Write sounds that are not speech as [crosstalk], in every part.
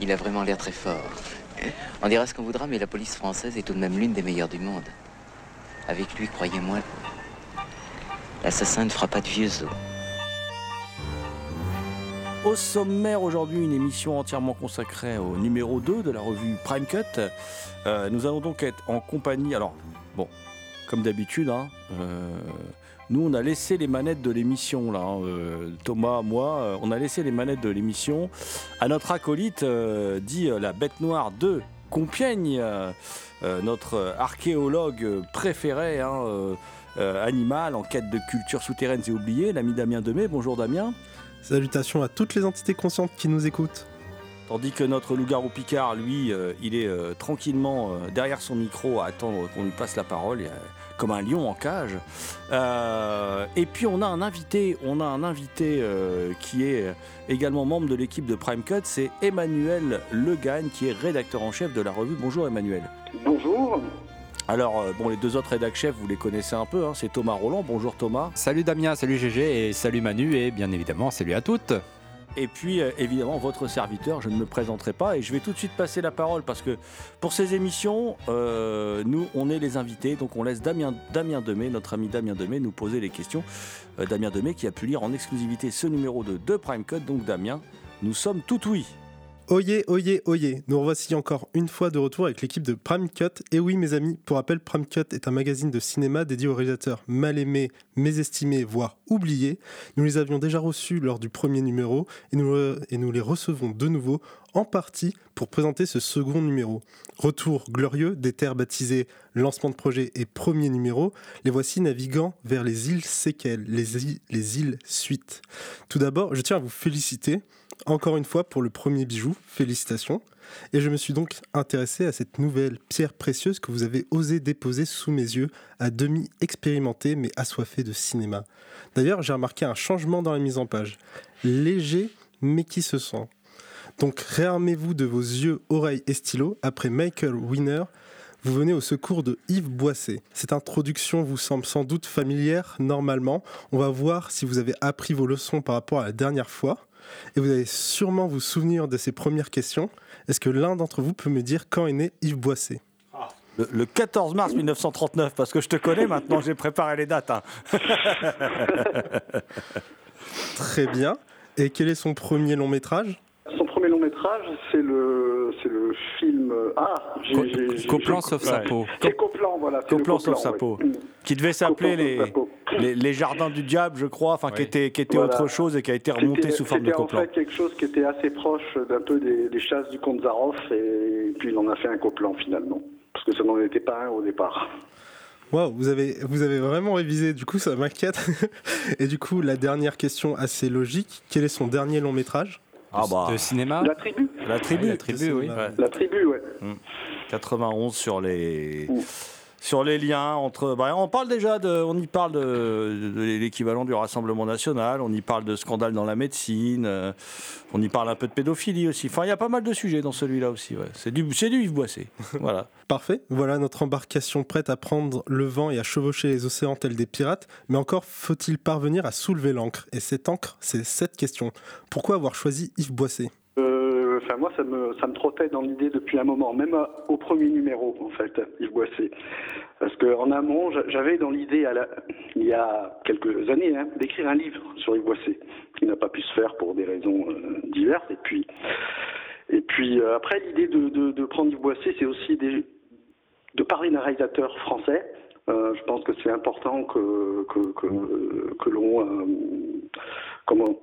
Il a vraiment l'air très fort. On dira ce qu'on voudra, mais la police française est tout de même l'une des meilleures du monde. Avec lui, croyez-moi, l'assassin ne fera pas de vieux os. Au sommaire aujourd'hui, une émission entièrement consacrée au numéro 2 de la revue Prime Cut. Euh, nous allons donc être en compagnie, alors bon, comme d'habitude, hein, euh, nous on a laissé les manettes de l'émission, là, hein, euh, Thomas, moi, euh, on a laissé les manettes de l'émission à notre acolyte, euh, dit la bête noire de Compiègne, euh, notre archéologue préféré, hein, animal en quête de culture souterraine et oubliée, l'ami Damien Demey. Bonjour Damien. Salutations à toutes les entités conscientes qui nous écoutent. Tandis que notre loup-garou Picard, lui, euh, il est euh, tranquillement euh, derrière son micro à attendre qu'on lui passe la parole, comme un lion en cage. Euh, et puis on a un invité, on a un invité euh, qui est également membre de l'équipe de Prime Cut, c'est Emmanuel Legagne, qui est rédacteur en chef de la revue. Bonjour Emmanuel. Bonjour. Alors, euh, bon, les deux autres rédac chefs, vous les connaissez un peu, hein, c'est Thomas Roland. Bonjour Thomas. Salut Damien, salut GG et salut Manu et bien évidemment salut à toutes. Et puis, euh, évidemment, votre serviteur, je ne me présenterai pas et je vais tout de suite passer la parole parce que pour ces émissions, euh, nous, on est les invités, donc on laisse Damien, Damien notre ami Damien Demey, nous poser les questions. Euh, Damien Demey qui a pu lire en exclusivité ce numéro de, de Prime Code, donc Damien, nous sommes tout oui. Oyez, oyez, oyez. Nous revoici encore une fois de retour avec l'équipe de Prime Cut. Et oui, mes amis, pour rappel, Prime Cut est un magazine de cinéma dédié aux réalisateurs mal aimés, mésestimés, voire oubliés. Nous les avions déjà reçus lors du premier numéro et nous, euh, et nous les recevons de nouveau en partie pour présenter ce second numéro. Retour glorieux des terres baptisées lancement de projet et premier numéro, les voici naviguant vers les îles séquelles, les les îles suites. Tout d'abord, je tiens à vous féliciter encore une fois pour le premier bijou, félicitations. Et je me suis donc intéressé à cette nouvelle pierre précieuse que vous avez osé déposer sous mes yeux, à demi expérimenté mais assoiffé de cinéma. D'ailleurs, j'ai remarqué un changement dans la mise en page. Léger mais qui se sent. Donc réarmez-vous de vos yeux, oreilles et stylos. Après Michael Winner, vous venez au secours de Yves Boisset. Cette introduction vous semble sans doute familière, normalement. On va voir si vous avez appris vos leçons par rapport à la dernière fois. Et vous allez sûrement vous souvenir de ces premières questions. Est-ce que l'un d'entre vous peut me dire quand est né Yves Boisset? Le, le 14 mars 1939, parce que je te connais maintenant, j'ai préparé les dates. hein. [laughs] Très bien. Et quel est son premier long métrage? Métrage, c'est le, c'est le film. Ah, j'ai- Co- j'ai- j'ai- Copland j'ai- sauf sa peau. C'est Copland, voilà. Copland sauf sa peau. Qui devait s'appeler les, les, les Jardins du Diable, je crois, enfin qui était, qui était Voilà. autre chose et qui a été remonté sous forme de C'était en fait quelque chose qui était assez proche d'un peu des, des chasses du comte Zaroff, et puis il en a fait un Copland finalement. Parce que ça n'en était pas un au départ. Waouh, vous avez, vous avez vraiment révisé, du coup ça m'inquiète. [laughs] Et du coup, la dernière question assez logique, quel est son dernier long métrage? Ah bah, De cinéma La tribu la tribu, la tribu, oui. Ouais. La tribu, ouais. 91 sur les. Sur les liens entre. bah, on parle déjà de, on y parle de, de l'équivalent du Rassemblement national, on y parle de scandales dans la médecine, euh, on y parle un peu de pédophilie aussi. Enfin, il y a pas mal de sujets dans celui-là aussi. Ouais. C'est du, c'est du Yves Boisset. [laughs] voilà. Parfait, voilà notre embarcation prête à prendre le vent et à chevaucher les océans tels des pirates, mais encore faut-il parvenir à soulever l'ancre Et cette encre, c'est cette question. Pourquoi avoir choisi Yves Boisset Enfin, moi, ça me, ça me trottait dans l'idée depuis un moment, même au premier numéro, en fait, Yves Boisset. Parce qu'en amont, j'a- j'avais dans l'idée, il y a quelques années, hein, d'écrire un livre sur Yves Boisset, qui n'a pas pu se faire pour des raisons euh, diverses. Et puis, et puis euh, après, l'idée de, de, prendre Yves Boisset, c'est aussi des, de parler d'un réalisateur français. Euh, je pense que c'est important que, que, que, l'on comment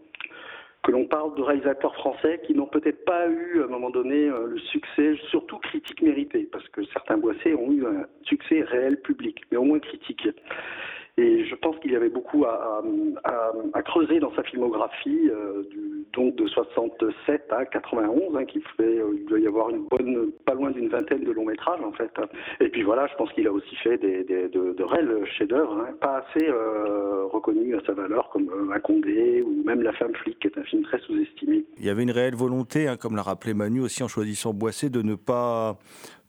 que l'on parle de réalisateurs français qui n'ont peut-être pas eu à un moment donné euh, le succès, surtout critique mérité, parce que certains Boissé ont eu un succès réel public, mais au moins critique. Et je pense qu'il y avait beaucoup à, creuser dans sa filmographie, euh, donc de 67 à 91, hein, qui fait, euh, il doit y avoir une bonne, pas loin d'une vingtaine de longs métrages en fait. Et puis voilà, je pense qu'il a aussi fait des, de, réels chefs-d'œuvre, hein, pas assez euh, reconnus à sa valeur, comme euh, Un Condé ou même La femme flic, qui est un film très sous-estimé. Il y avait une réelle volonté, hein, comme l'a rappelé Manu aussi en choisissant Boissé, de ne pas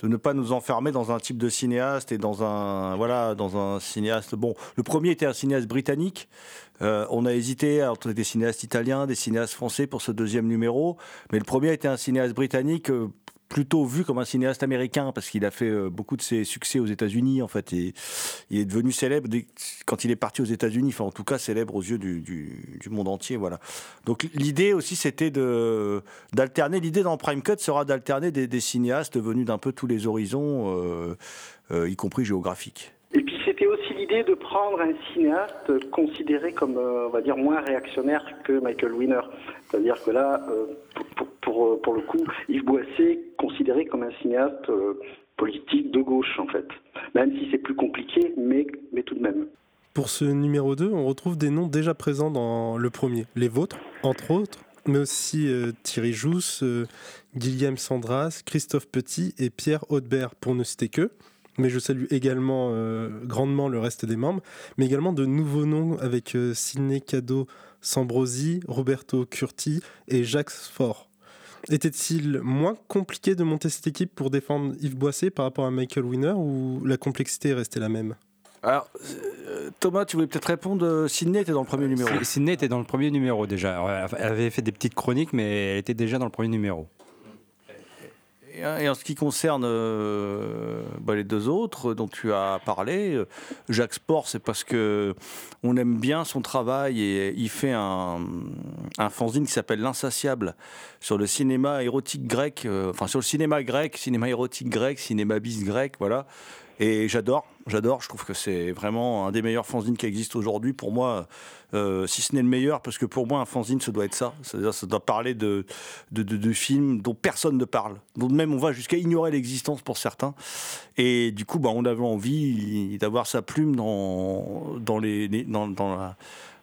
de ne pas nous enfermer dans un type de cinéaste et dans un voilà dans un cinéaste. Bon, le premier était un cinéaste britannique. Euh, on a hésité entre des cinéastes italiens, des cinéastes français pour ce deuxième numéro, mais le premier était un cinéaste britannique. euh, plutôt vu comme un cinéaste américain parce qu'il a fait euh, beaucoup de ses succès aux États-Unis en fait il est devenu célèbre quand il est parti aux États-Unis enfin en tout cas célèbre aux yeux du, monde entier voilà. Donc l'idée aussi c'était de d'alterner l'idée dans Prime Cut sera d'alterner des, cinéastes venus d'un peu tous les horizons euh, euh, y compris géographiques c'était aussi l'idée de prendre un cinéaste considéré comme, euh, on va dire, moins réactionnaire que Michael Winner. C'est-à-dire que là, euh, pour, pour, le coup, Yves Boisset considéré comme un cinéaste euh, politique de gauche, en fait. Même si c'est plus compliqué, mais, tout de même. Pour ce numéro 2, on retrouve des noms déjà présents dans le premier, les vôtres, entre autres, mais aussi euh, Thierry Jousse, euh, Guillaume Sandras, Christophe Petit et Pierre Haudebert, pour ne citer que. Mais je salue également euh, grandement le reste des membres, mais également de nouveaux noms avec euh, Sidney Cado Sambrosi, Roberto Curti et Jacques Faure. Était-il moins compliqué de monter cette équipe pour défendre Yves Boisset par rapport à Michael Winner ou la complexité est restée la même? Alors euh, Thomas tu voulais peut-être répondre euh, Sydney était dans le premier numéro Sydney était dans le premier numéro déjà. Alors, Elle avait fait des petites chroniques, mais elle était déjà dans le premier numéro. Et, et en ce qui concerne euh, bah, les deux autres dont tu as parlé, euh, Jacques Sport, c'est parce que on aime bien son travail et il fait un, un fanzine qui s'appelle L'Insatiable sur le cinéma érotique grec, euh, enfin sur le cinéma grec, cinéma érotique grec, cinéma bis grec, voilà. Et j'adore, j'adore. Je trouve que c'est vraiment un des meilleurs fanzines qui existent aujourd'hui. Pour moi, euh, si ce n'est le meilleur, parce que pour moi, un fanzine, ça doit être ça. Ça doit parler de, de, films dont personne ne parle, dont même on va jusqu'à ignorer l'existence pour certains. Et du coup, bah, on avait envie d'avoir sa plume dans, dans, les, dans, la,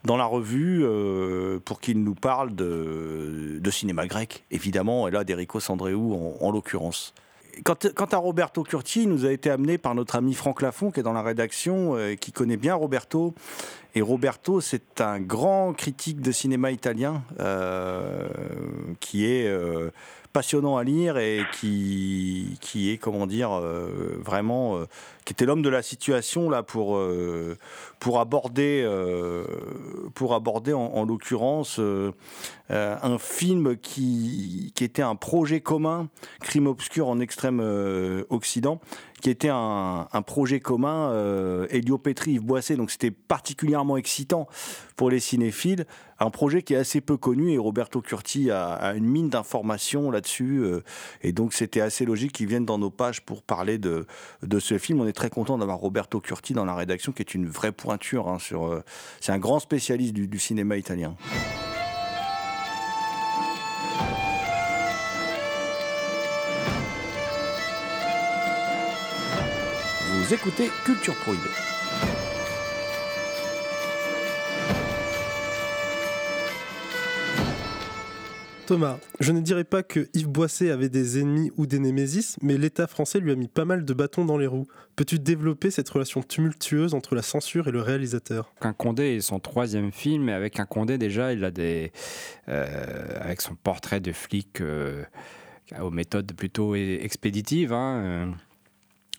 dans la revue euh, pour qu'il nous parle de, de cinéma grec, évidemment, et là, d'Erico Sandreou en, en l'occurrence. Quant, à Roberto Curti, il nous a été amené par notre ami Franck Lafont, qui est dans la rédaction, euh, qui connaît bien Roberto. Et Roberto, c'est un grand critique de cinéma italien, euh, qui est euh, passionnant à lire et qui, qui est, comment dire, euh, vraiment, qui était l'homme de la situation là pour euh, pour aborder, euh, pour aborder en, en l'occurrence euh, un film qui, qui était un projet commun, Crime obscur en extrême Occident, qui était un, projet commun, euh, Elio Petri, Yves Boisset, donc c'était particulièrement excitant pour les cinéphiles, un projet qui est assez peu connu et Roberto Curti a, une mine d'informations là-dessus, et donc c'était assez logique qu'il vienne dans nos pages pour parler de, de ce film. Très content d'avoir Roberto Curti dans la rédaction, qui est une vraie pointure hein, euh, c'est un grand spécialiste du, du cinéma italien. Vous écoutez Culture Prohibée. Thomas, je ne dirais pas que Yves Boisset avait des ennemis ou des némésis, mais l'État français lui a mis pas mal de bâtons dans les roues. Peux-tu développer cette relation tumultueuse entre la censure et le réalisateur? Un Condé est son troisième film, et avec un Condé déjà, il a des, euh, avec son portrait de flic euh, aux méthodes plutôt expéditives. hein, euh,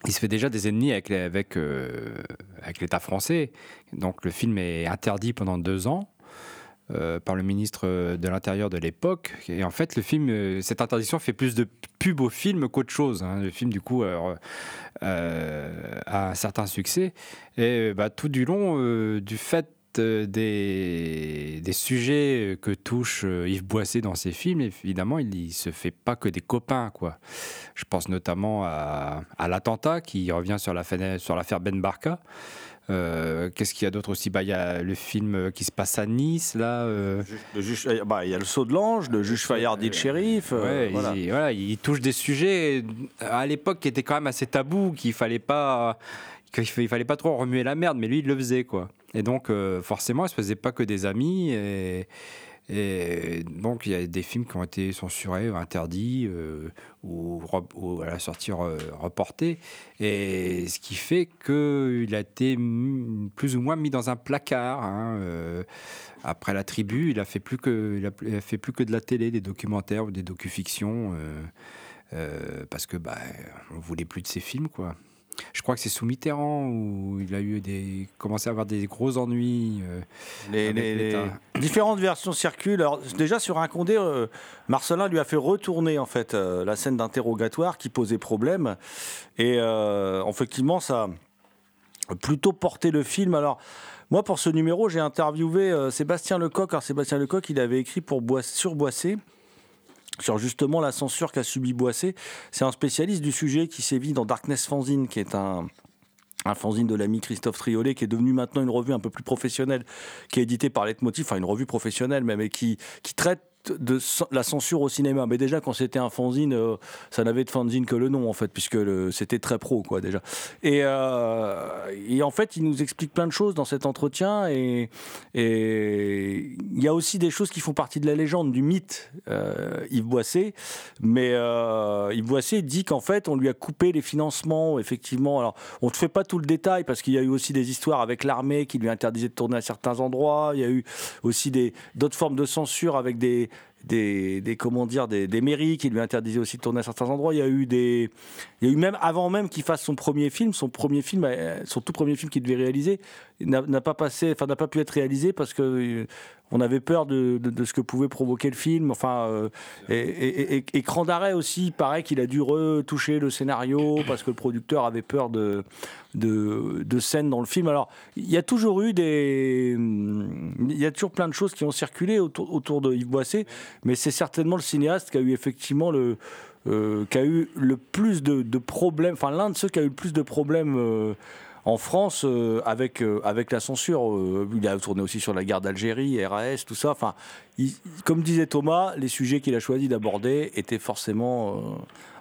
il se fait déjà des ennemis avec, les- avec, euh, avec l'État français. Donc le film est interdit pendant deux ans. Euh, par le ministre de l'Intérieur de l'époque. Et en fait, le film, euh, cette interdiction fait plus de pub au film qu'autre chose. hein. Le film, du coup, euh, euh, a un certain succès. Et bah, tout du long, euh, du fait euh, des, sujets que touche euh, Yves Boisset dans ses films, évidemment, il ne se fait pas que des copains. Quoi. Je pense notamment à, l'attentat qui revient sur l'affaire sur l'affaire Ben Barka. Euh, Qu'est-ce qu'il y a d'autre aussi? Bah, Il y a le film qui se passe à Nice, là. euh, euh, bah, il y a le saut de l'ange, le juge Fayard dit le shérif. euh, Ouais, voilà. il, voilà, il touche des sujets euh, à l'époque qui étaient quand même assez tabous, qu'il fallait pas, qu'il fa- il fallait pas trop remuer la merde, mais lui il le faisait quoi. Et donc euh, forcément, il se faisait pas que des amis. Et, et donc il y a des films qui ont été censurés, interdits euh, ou, à la sortie re- reportés. Et ce qui fait qu'il a été plus ou moins mis dans un placard. hein, euh, après la tribu, il a fait plus que il a fait plus que de la télé, des documentaires ou des docufictions euh, euh, parce que bah on voulait plus de ses films quoi. Je crois que c'est sous Mitterrand où il a eu des commencé à avoir des gros ennuis. euh, Les, différentes versions circulent. Alors, déjà sur un Condé, euh, Marcelin lui a fait retourner en fait euh, la scène d'interrogatoire qui posait problème. Et effectivement, ça a plutôt porté le film. Alors, moi, pour ce numéro, j'ai interviewé Sébastien Lecoq. Alors, Sébastien Lecoq, il avait écrit pour Bois- sur Boissé sur justement la censure qu'a subi Boissé. C'est un spécialiste du sujet qui sévit dans Darkness Fanzine, qui est un, un fanzine de l'ami Christophe Triolet, qui est devenu maintenant une revue un peu plus professionnelle, qui est éditée par Leitmotiv, enfin une revue professionnelle même, et qui, qui traite de la censure au cinéma. Mais déjà, quand c'était un fanzine, euh, ça n'avait de fanzine que le nom, en fait, puisque c'était très pro, quoi, déjà. Et, euh, et en fait, il nous explique plein de choses dans cet entretien, et il y a aussi des choses qui font partie de la légende, du mythe, euh, Yves Boisset. Mais euh, Yves Boisset dit qu'en fait, on lui a coupé les financements, effectivement. Alors, on ne te fait pas tout le détail, parce qu'il y a eu aussi des histoires avec l'armée qui lui interdisait de tourner à certains endroits. Il y a eu aussi d'autres formes de censure avec des, des, mairies qui lui interdisaient aussi de tourner à certains endroits. Il y a eu des, il y a eu même avant même qu'il fasse son premier film, son premier euh, tout premier film qu'il devait réaliser, n'a pas n'a pas pu être réalisé parce que euh, on avait peur de, ce que pouvait provoquer le film. Enfin, euh, et, écran d'arrêt aussi, pareil qu'il a dû retoucher le scénario parce que le producteur avait peur de, de, scènes dans le film. Alors, il y a toujours eu des, il y a toujours plein de choses qui ont circulé autour, autour de Yves Boisset, mais c'est certainement le cinéaste qui a eu effectivement le euh, plus de, de problèmes, enfin l'un de ceux qui a eu le plus de problèmes euh, en France euh, avec, euh, avec la censure. Euh, il a tourné aussi sur la guerre d'Algérie, RAS, tout ça. Enfin, il- comme disait Thomas, les sujets qu'il a choisi d'aborder étaient forcément euh,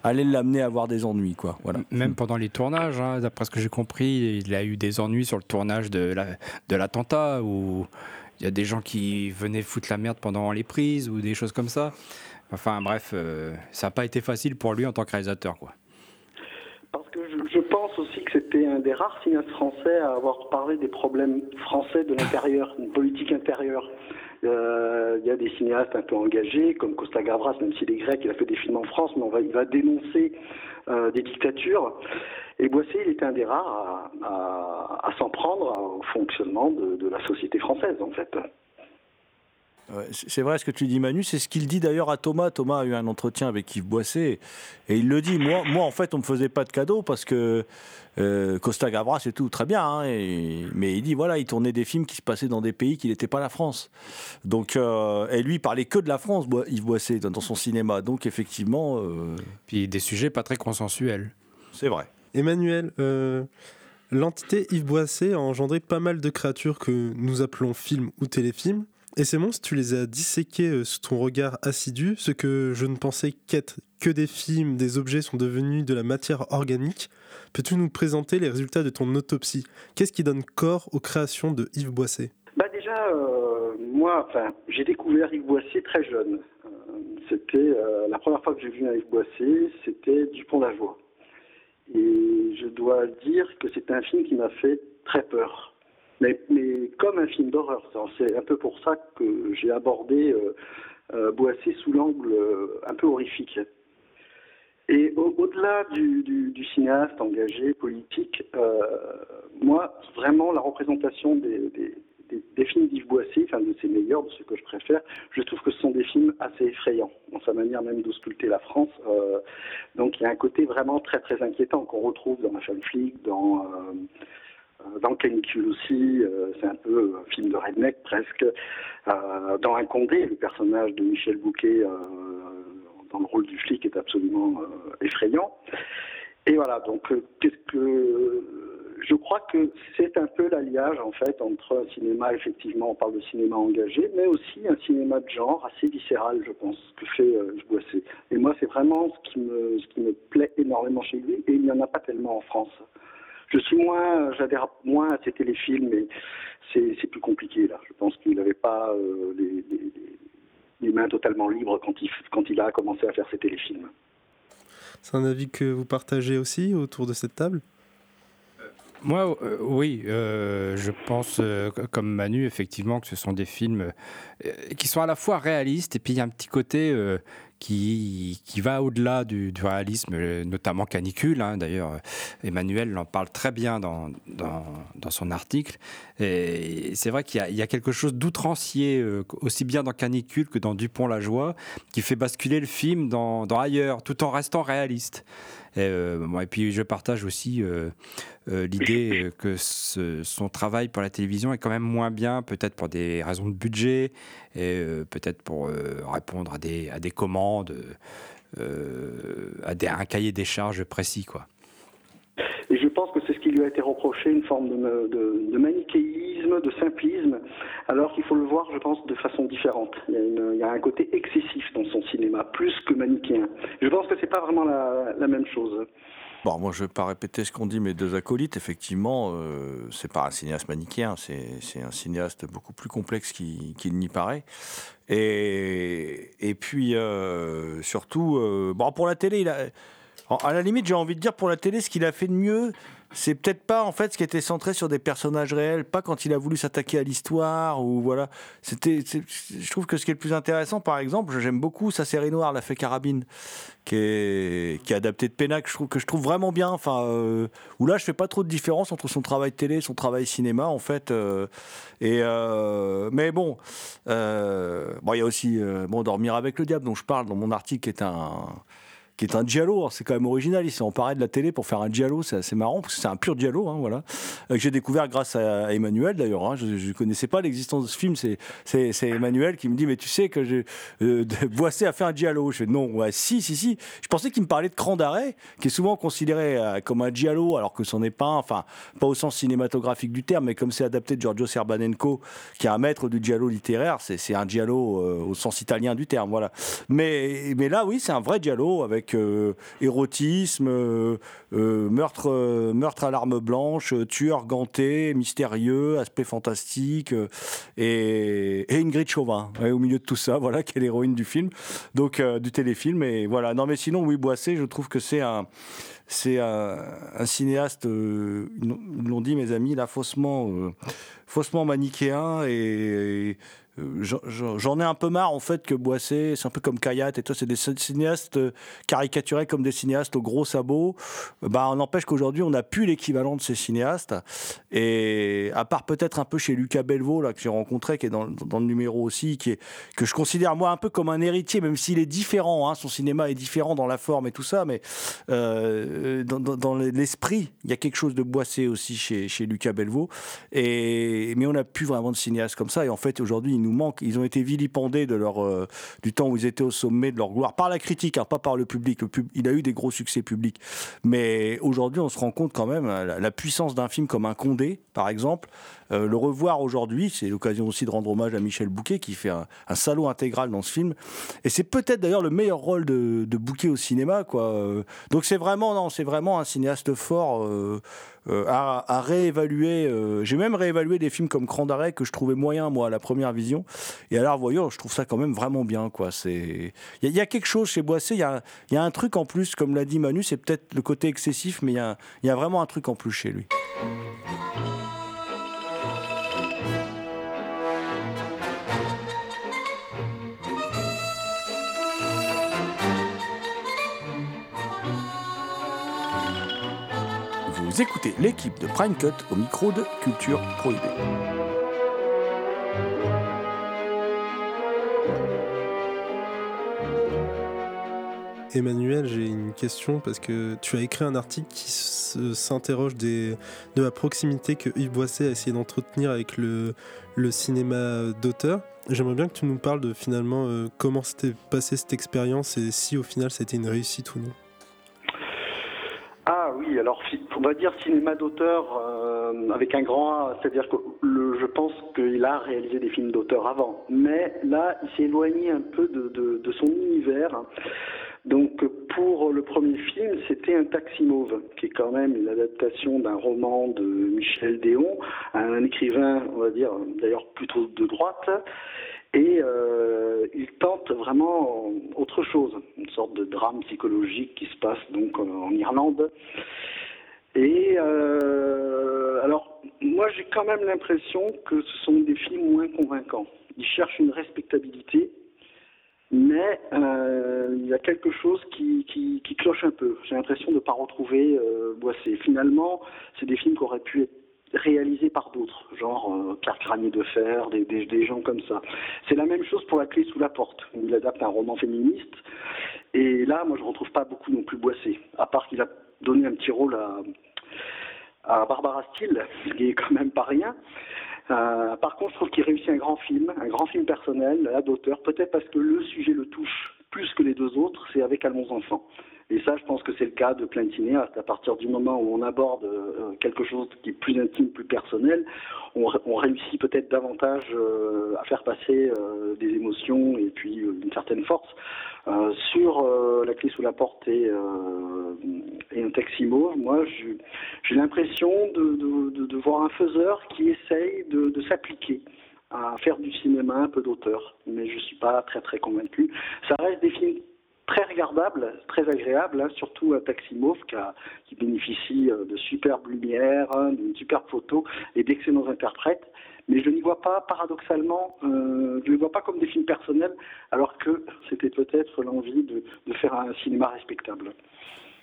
allaient l'amener à avoir des ennuis, quoi. Voilà. Même pendant les tournages, hein, d'après ce que j'ai compris, il a eu des ennuis sur le tournage de la- de l'attentat où il y a des gens qui venaient foutre la merde pendant les prises ou des choses comme ça. Enfin bref, euh, ça n'a pas été facile pour lui en tant que réalisateur. Quoi. Parce que je, je pense aussi que c'était un des rares cinéastes français à avoir parlé des problèmes français de l'intérieur, une politique intérieure. Euh, Il y a des cinéastes un peu engagés, comme Costa Gavras, même s'il est grec, il a fait des films en France, mais il va dénoncer euh, des dictatures. Et Boissé, il était un des rares à s'en prendre au fonctionnement de, de la société française, en fait. Ouais, c'est vrai ce que tu dis Manu, c'est ce qu'il dit d'ailleurs à Thomas. Thomas a eu un entretien avec Yves Boisset et il le dit. Moi, moi en fait, on me faisait pas de cadeau parce que euh, Costa Gavras c'est tout très bien, hein, et- mais il dit voilà, il tournait des films qui se passaient dans des pays qui n'étaient pas la France. Donc euh, et lui il parlait que de la France, Yves Boisset dans, dans son cinéma. Donc effectivement, euh, Puis des sujets pas très consensuels. c'est vrai. Emmanuel, euh, l'entité Yves Boisset a engendré pas mal de créatures que nous appelons films ou téléfilms. Et ces monstres, tu les as disséqués euh, sous ton regard assidu. Ce que je ne pensais qu'être que des films, des objets sont devenus de la matière organique. Peux-tu nous présenter les résultats de ton autopsie? Qu'est-ce qui donne corps aux créations de Yves Boisset? Bah déjà, euh, moi, j'ai découvert Yves Boissé très jeune. Euh, c'était la première fois que j'ai vu Yves Boissé, c'était Dupont la Joie. Et je dois dire que c'est un film qui m'a fait très peur. Mais, comme un film d'horreur. C'est un peu pour ça que j'ai abordé euh, euh, Boissé sous l'angle euh, un peu horrifique. Et au- au-delà du, cinéaste engagé, politique, euh, moi, vraiment, la représentation des, des- des, films d'Yves Boissy, enfin de ses meilleurs, de ceux que je préfère, je trouve que ce sont des films assez effrayants, dans sa manière même d'ausculter la France. Donc il y a un côté vraiment très très inquiétant qu'on retrouve dans La femme flic, dans... dans Canicule aussi, c'est un peu un film de redneck presque. dans Un Condé, le personnage de Michel Bouquet dans le rôle du flic est absolument effrayant. Et voilà, donc qu'est-ce que je crois que c'est un peu l'alliage en fait entre un cinéma, effectivement, on parle de cinéma engagé, mais aussi un cinéma de genre assez viscéral, je pense, que fait euh, Boissé. Et moi, c'est vraiment ce qui me ce qui me plaît énormément chez lui, et il n'y en a pas tellement en France. Je suis moins, j'adhère moins à ces téléfilms, mais c'est plus compliqué là. Je pense qu'il n'avait pas euh, les, les, les, mains totalement libres quand il quand il a commencé à faire ses téléfilms. C'est un avis que vous partagez aussi autour de cette table? Moi, euh, oui, euh, je pense, euh, comme Manu, effectivement, que ce sont des films qui sont à la fois réalistes et puis il y a un petit côté qui, va au-delà du, réalisme, notamment Canicule. Hein. D'ailleurs, Emmanuel en parle très bien dans, dans, son article. Et c'est vrai qu'il y, a quelque chose d'outrancier, aussi bien dans Canicule que dans Dupont-la-Joie, qui fait basculer le film dans ailleurs, tout en restant réaliste. Et, et, puis je partage aussi euh, l'idée que son travail pour la télévision est quand même moins bien, peut-être pour des raisons de budget, et euh, peut-être pour euh, répondre à des, commandes, à, un cahier des charges précis. Quoi. Et je pense que c'est ce qui lui a été reproché, une forme de, manichéisme, de simplisme, alors qu'il faut le voir, je pense, de façon différente. Il y, a un côté excessif dans son cinéma, plus que manichéen. Je pense que c'est pas vraiment la, même chose. Bon, moi, je ne vais pas répéter ce qu'ont dit mes deux acolytes. Effectivement, euh, c'est pas un cinéaste manichéen, c'est un cinéaste beaucoup plus complexe qu'il n'y paraît. Et, puis, euh, surtout, euh, bon, pour la télé, à la limite, j'ai envie de dire pour la télé, ce qu'il a fait de mieux, c'est peut-être pas en fait ce qui était centré sur des personnages réels, pas quand il a voulu s'attaquer à l'histoire ou voilà. C'était, je trouve que ce qui est le plus intéressant, par exemple, j'aime beaucoup sa série noire, La Fée Carabine, qui est qui est adaptée de Pénac, que je trouve vraiment bien. Enfin, euh, où là, je fais pas trop de différence entre son travail télé, et son travail cinéma, en fait. Euh, et euh, mais bon, bon, il y a aussi bon dormir avec le diable dont je parle dans mon article, qui est un qui est un diallo. C'est quand même original. Il s'est emparé de la télé pour faire un diallo. C'est assez marrant parce que c'est un pur diallo, hein, voilà. Euh, que j'ai découvert grâce à, Emmanuel d'ailleurs. Hein. Je ne connaissais pas l'existence de ce film. C'est Emmanuel qui me dit Mais tu sais que euh, [laughs] Boissé a fait un diallo. Je fais Non, ouais, si, si, si. Je pensais qu'il me parlait de Cran d'arrêt, qui est souvent considéré euh, comme un diallo, alors que ce n'est pas, enfin, pas au sens cinématographique du terme, mais comme c'est adapté de Giorgio Serbanenko, qui est un maître du diallo littéraire, c'est un diallo au sens italien du terme, voilà. Mais, mais là, oui, c'est un vrai diallo avec euh, érotisme, euh, euh, meurtre, meurtre à l'arme blanche, tueur ganté, mystérieux, aspect fantastique, et, Ingrid Chauvin au milieu de tout ça, [laughs] voilà, qui est l'héroïne du film, donc du téléfilm. Et voilà. Non, mais sinon, oui, Boissé, je trouve que c'est un c'est un, cinéaste, ils l'ont dit mes amis, là, faussement, faussement manichéen et, euh, j'en ai un peu marre en fait que Boissé, c'est un peu comme Kayat et toi, c'est des cinéastes euh, caricaturés comme des cinéastes aux gros sabots. Bah, on n'empêche qu'aujourd'hui, on n'a plus l'équivalent de ces cinéastes. Et à part peut-être un peu chez Lucas Belvaux, là, que j'ai rencontré, qui est dans, le numéro aussi, qui est, que je considère moi un peu comme un héritier, même s'il est différent. Hein, son cinéma est différent dans la forme et tout ça, mais euh, dans, dans l'esprit, il y a quelque chose de Boissé aussi chez, chez Lucas Belvaux. Et, mais on n'a plus vraiment de cinéastes comme ça. Et en fait, aujourd'hui, nous manque. Ils ont été vilipendés de leur, euh, du temps où ils étaient au sommet de leur gloire, par la critique, hein, pas par le public. Le pub, il a eu des gros succès publics. Mais aujourd'hui, on se rend compte quand même la, la puissance d'un film comme un Condé, par exemple, euh, le revoir aujourd'hui, c'est l'occasion aussi de rendre hommage à Michel Bouquet qui fait un, salaud intégral dans ce film. Et c'est peut-être d'ailleurs le meilleur rôle de, Bouquet au cinéma, quoi. Euh, donc c'est vraiment, vraiment un cinéaste fort. Euh, à, réévaluer. J'ai même réévalué des films comme Cran d'arrêt que je trouvais moyen moi à la première vision. Et à la revoyure, je trouve ça quand même vraiment bien. quoi. C'est il y, a quelque chose chez Boissé. Il y a, un truc en plus, comme l'a dit Manu, c'est peut-être le côté excessif, mais il y a vraiment un truc en plus chez lui. Vous écoutez l'équipe de Prime Cut au micro de Culture Prohibée. Emmanuel, j'ai une question parce que tu as écrit un article qui s'interroge de la proximité que Yves Boisset a essayé d'entretenir avec le, cinéma d'auteur. J'aimerais bien que tu nous parles de finalement euh, comment s'était passée cette expérience et si au final c'était une réussite ou non. On va dire cinéma d'auteur euh, avec un grand A, c'est-à-dire que je pense qu'il a réalisé des films d'auteur avant, mais là il s'est éloigné un peu de, son univers. Donc pour le premier film, c'était un taxi mauve, qui est quand même une adaptation d'un roman de Michel Déon, un écrivain, on va dire, d'ailleurs plutôt de droite. Et euh, il tente vraiment autre chose, une sorte de drame psychologique qui se passe donc en Irlande. Et euh, alors, moi j'ai quand même l'impression que ce sont des films moins convaincants. Ils cherchent une respectabilité mais euh, il y a quelque chose qui, qui, cloche un peu. J'ai l'impression de ne pas retrouver euh, Boissé. Finalement, c'est des films qui auraient pu être réalisés par d'autres, genre euh, Pierre de Fer, des, des, gens comme ça. C'est la même chose pour La clé sous la porte. Il adapte un roman féministe. Et là, moi, je ne retrouve pas beaucoup non plus Boissé, à part qu'il a donné un petit rôle à, Barbara Steele, qui est quand même pas rien. Euh, par contre, je trouve qu'il réussit un grand film, un grand film personnel, d'auteur, peut-être parce que le sujet le touche plus que les deux autres, c'est avec Allons enfants. Et ça, je pense que c'est le cas de plein. À partir du moment où on aborde euh, quelque chose qui est plus intime, plus personnel, on, réussit peut-être davantage euh, à faire passer des émotions et puis une certaine force. Sur La clé sous la porte et, et un taximo, moi, j'ai l'impression de, voir un faiseur qui essaye de, s'appliquer à faire du cinéma un peu d'auteur, mais je ne suis pas très très convaincu. Ça reste des films très regardables, très agréables, hein, surtout à Taximov qui, qui, bénéficie euh, de superbes lumières, hein, d'une superbe photo et d'excellents interprètes. Mais je n'y vois pas, paradoxalement, euh, je ne les vois pas comme des films personnels, alors que c'était peut-être l'envie de, de faire un cinéma respectable.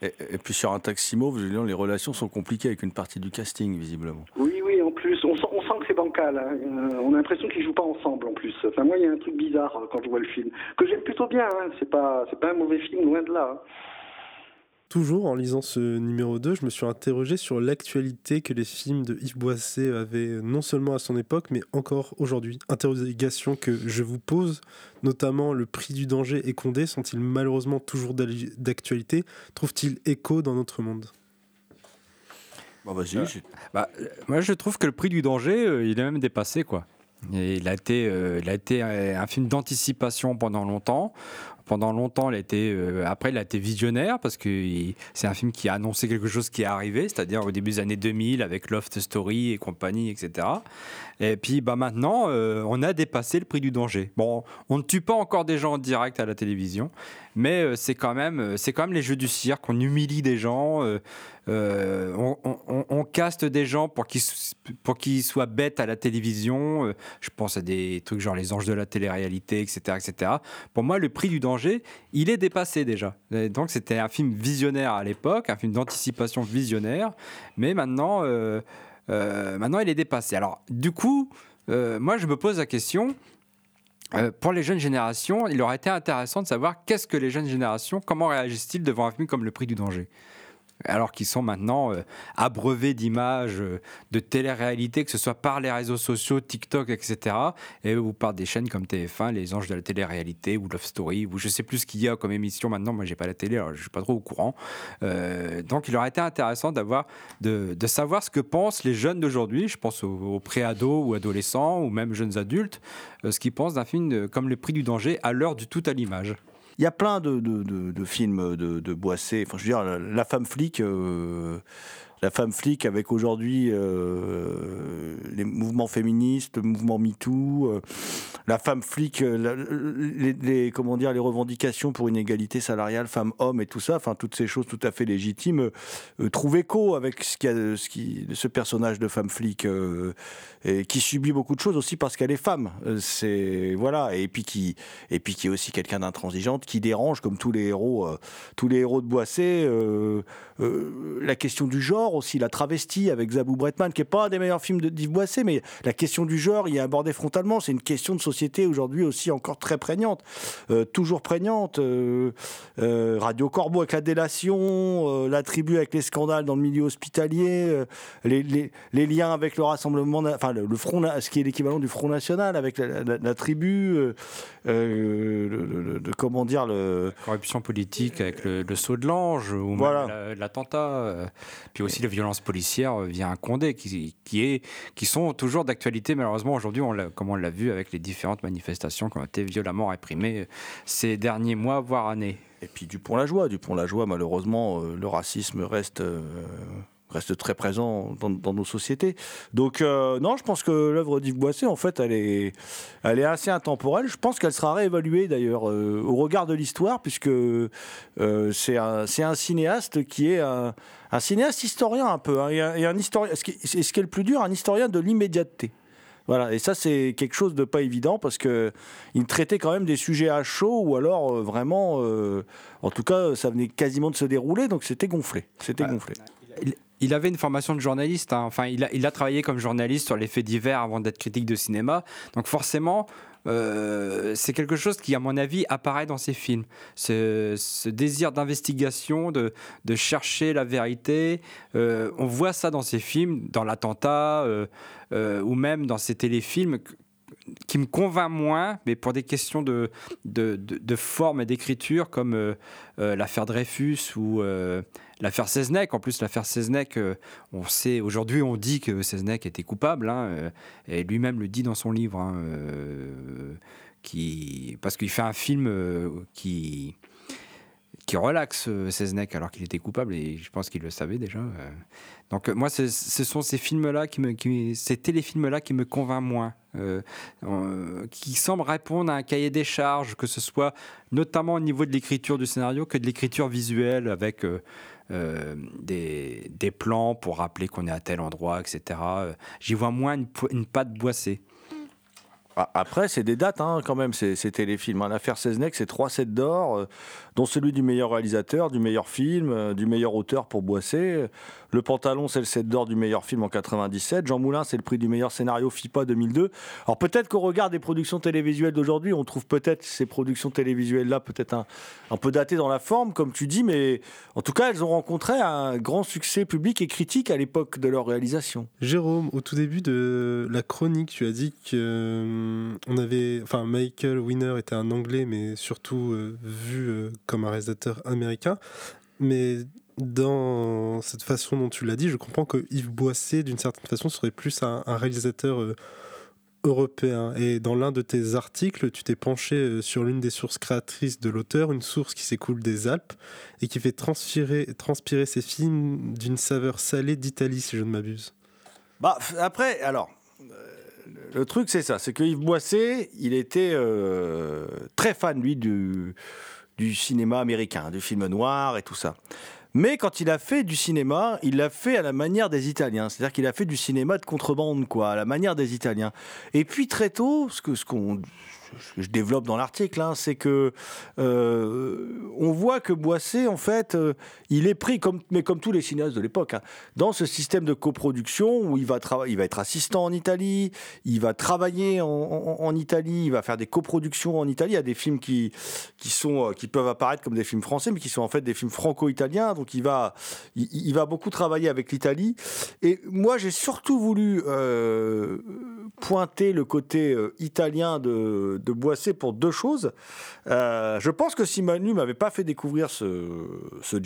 Et, puis sur un Taximo, les relations sont compliquées avec une partie du casting, visiblement. Oui, oui, en plus, on sent, que c'est bancal. Hein. Euh, on a l'impression qu'ils jouent pas ensemble, en plus. Enfin, moi, il y a un truc bizarre euh, quand je vois le film, que j'aime plutôt bien. Hein. C'est pas, c'est pas un mauvais film, loin de là. Hein. Toujours en lisant ce numéro 2, je me suis interrogé sur l'actualité que les films de Yves Boisset avaient non seulement à son époque, mais encore aujourd'hui. Interrogation que je vous pose, notamment le prix du danger et Condé, sont-ils malheureusement toujours d'actualité? Trouvent-ils écho dans notre monde? Bah, vas-y. Euh, bah, moi, je trouve que le prix du danger, euh, il est même dépassé, quoi. il a été, euh, il a été un film d'anticipation pendant longtemps pendant longtemps, euh, après, il a été visionnaire parce que c'est un film qui a annoncé quelque chose qui est arrivé, c'est-à-dire au début des années 2000 avec Loft Story et compagnie, etc. Et puis bah, maintenant, euh, on a dépassé le prix du danger. Bon, on ne tue pas encore des gens en direct à la télévision, mais euh, c'est quand, même, c'est quand même les jeux du cirque, on humilie des gens, on, on, caste des gens pour qu'ils, soient bêtes à la télévision. je pense à des trucs genre les anges de la télé-réalité, etc., etc. Pour moi, le prix du danger, il est dépassé déjà. donc c'était un film visionnaire à l'époque, un film d'anticipation visionnaire, mais maintenant, euh, euh, maintenant il est dépassé. Alors du coup, euh, moi je me pose la question. Pour les jeunes générations, il aurait été intéressant de savoir qu'est-ce que les jeunes générations, comment réagissent-ils devant un film comme Le Prix du danger? Alors qu'ils sont maintenant euh, abreuvés d'images, euh, de télé-réalité, que ce soit par les réseaux sociaux, TikTok, etc., et, ou par des chaînes comme TF1, Les Anges de la télé-réalité, ou Love Story, ou je sais plus ce qu'il y a comme émission maintenant, moi j'ai pas la télé, alors je suis pas trop au courant. Euh, donc il aurait été intéressant d'avoir, de, savoir ce que pensent les jeunes d'aujourd'hui, je pense aux, pré-ados ou adolescents, ou même jeunes adultes, ce qu'ils pensent d'un film comme Le Prix du danger à l'heure du tout à l'image. Il y a plein de, de, films de, Boissé. Enfin, je veux dire, La femme flic, euh, la femme flic avec aujourd'hui euh, les mouvements féministes, le mouvement MeToo, euh, la femme flic, euh, les, comment dire, les revendications pour une égalité salariale femme-homme et tout ça, enfin toutes ces choses tout à fait légitimes, trouvent écho avec ce, ce, personnage de femme flic et qui subit beaucoup de choses aussi parce qu'elle est femme. Voilà et puis qui et puis qui est aussi quelqu'un d'intransigeante qui dérange comme tous les héros, tous les héros de Boissé. la question du genre genre aussi, la travestie avec Zabou Bretman, qui est pas un des meilleurs films d'Yves Boisset, mais la question du genre y est abordée frontalement. C'est une question de société aujourd'hui aussi encore très prégnante, euh, toujours prégnante. Euh, euh, Radio Corbeau avec la délation, la tribu avec les scandales dans le milieu hospitalier, les, les, les, liens avec le rassemblement, enfin le, front, ce qui est l'équivalent du Front National avec la, tribu, le, comment dire le corruption politique avec le, saut de l'ange ou voilà. l'attentat, puis aussi les violences policières via un Condé qui, sont toujours d'actualité malheureusement aujourd'hui, comme on l'a vu avec les différentes manifestations qui ont été violemment réprimées ces derniers mois, voire années. Et puis Dupont-la-Joie, Dupont-la-Joie, malheureusement, euh, le racisme reste euh, reste très présent dans, nos sociétés. Donc euh, non, je pense que l'œuvre d'Yves Boisset, en fait, elle est, elle est assez intemporelle. Je pense qu'elle sera réévaluée d'ailleurs euh, au regard de l'histoire, puisque euh, c'est un, un, cinéaste qui est un, un, cinéaste historien un peu, hein, et, un, historien. Ce qui, ce qui est le plus dur, un historien de l'immédiateté. Voilà, et ça c'est quelque chose de pas évident parce que il traitait quand même des sujets à chaud ou alors vraiment, en tout cas, ça venait quasiment de se dérouler, donc c'était gonflé, c'était gonflé il avait une formation de journaliste. Hein. Enfin, il a, il travaillé comme journaliste sur les faits divers avant d'être critique de cinéma. Donc forcément, euh, c'est quelque chose qui, à mon avis, apparaît dans ses films. Ce, désir d'investigation, de, chercher la vérité. Euh, on voit ça dans ses films, dans l'attentat, euh, ou même dans ses téléfilms qui me convainc moins, mais pour des questions de, de, forme et d'écriture, comme l'affaire Dreyfus ou l'affaire Seznec. En plus, l'affaire Seznec, on sait, aujourd'hui, on dit que Seznec était coupable, hein, et lui-même le dit dans son livre, hein, qui, parce qu'il fait un film qui qui relaxe Seznec alors qu'il était coupable et je pense qu'il le savait déjà. Donc moi, ce sont ces films-là, qui me, qui, ces téléfilms-là qui me convainquent moins. Euh, euh, qui semble répondre à un cahier des charges, que ce soit notamment au niveau de l'écriture du scénario que de l'écriture visuelle avec euh, des, des, plans pour rappeler qu'on est à tel endroit, etc. J'y vois moins une, une patte boissée. Après, c'est des dates hein, quand même, ces, ces téléfilms. L'affaire Seznec, c'est trois sets d'or, dont celui du meilleur réalisateur, du meilleur film, du meilleur auteur pour Boisset. Le Pantalon, c'est le 7 d'or du meilleur film en 97. Jean Moulin, c'est le prix du meilleur scénario FIPA 2002. Alors peut-être qu'au regard des productions télévisuelles d'aujourd'hui, on trouve peut-être ces productions télévisuelles-là peut-être un, un, peu datées dans la forme, comme tu dis, mais en tout cas, elles ont rencontré un grand succès public et critique à l'époque de leur réalisation. Jérôme, au tout début de la chronique, tu as dit que euh, on avait, enfin, Michael Winner était un Anglais, mais surtout euh, vu euh, comme un réalisateur américain. Mais dans cette façon dont tu l'as dit, je comprends que Yves Boisset, d'une certaine façon, serait plus un, réalisateur euh, européen. Et dans l'un de tes articles, tu t'es penché sur l'une des sources créatrices de l'auteur, une source qui s'écoule des Alpes et qui fait transpirer, transpirer ses films d'une saveur salée d'Italie, si je ne m'abuse. Bah, après, alors, le truc c'est ça, c'est que Yves Boisset, il était très fan, lui, du, cinéma américain, du film noir et tout ça. Mais quand il a fait du cinéma, il l'a fait à la manière des Italiens. C'est-à-dire qu'il a fait du cinéma de contrebande, quoi, à la manière des Italiens. Et puis très tôt, ce que, ce qu'on je développe dans l'article, hein, c'est que euh, on voit que Boisset, en fait, euh, il est pris, comme, mais comme tous les cinéastes de l'époque, hein, dans ce système de coproduction où il va, il va être assistant en Italie, il va travailler en, Italie, il va faire des coproductions en Italie. Il y a des films qui, qui, sont, euh, qui peuvent apparaître comme des films français, mais qui sont en fait des films franco-italiens. Donc il va, il, va beaucoup travailler avec l'Italie. Et moi, j'ai surtout voulu pointer le côté italien de de Boisset pour deux choses. Euh, je pense que si Manu m'avait pas fait découvrir ce, ce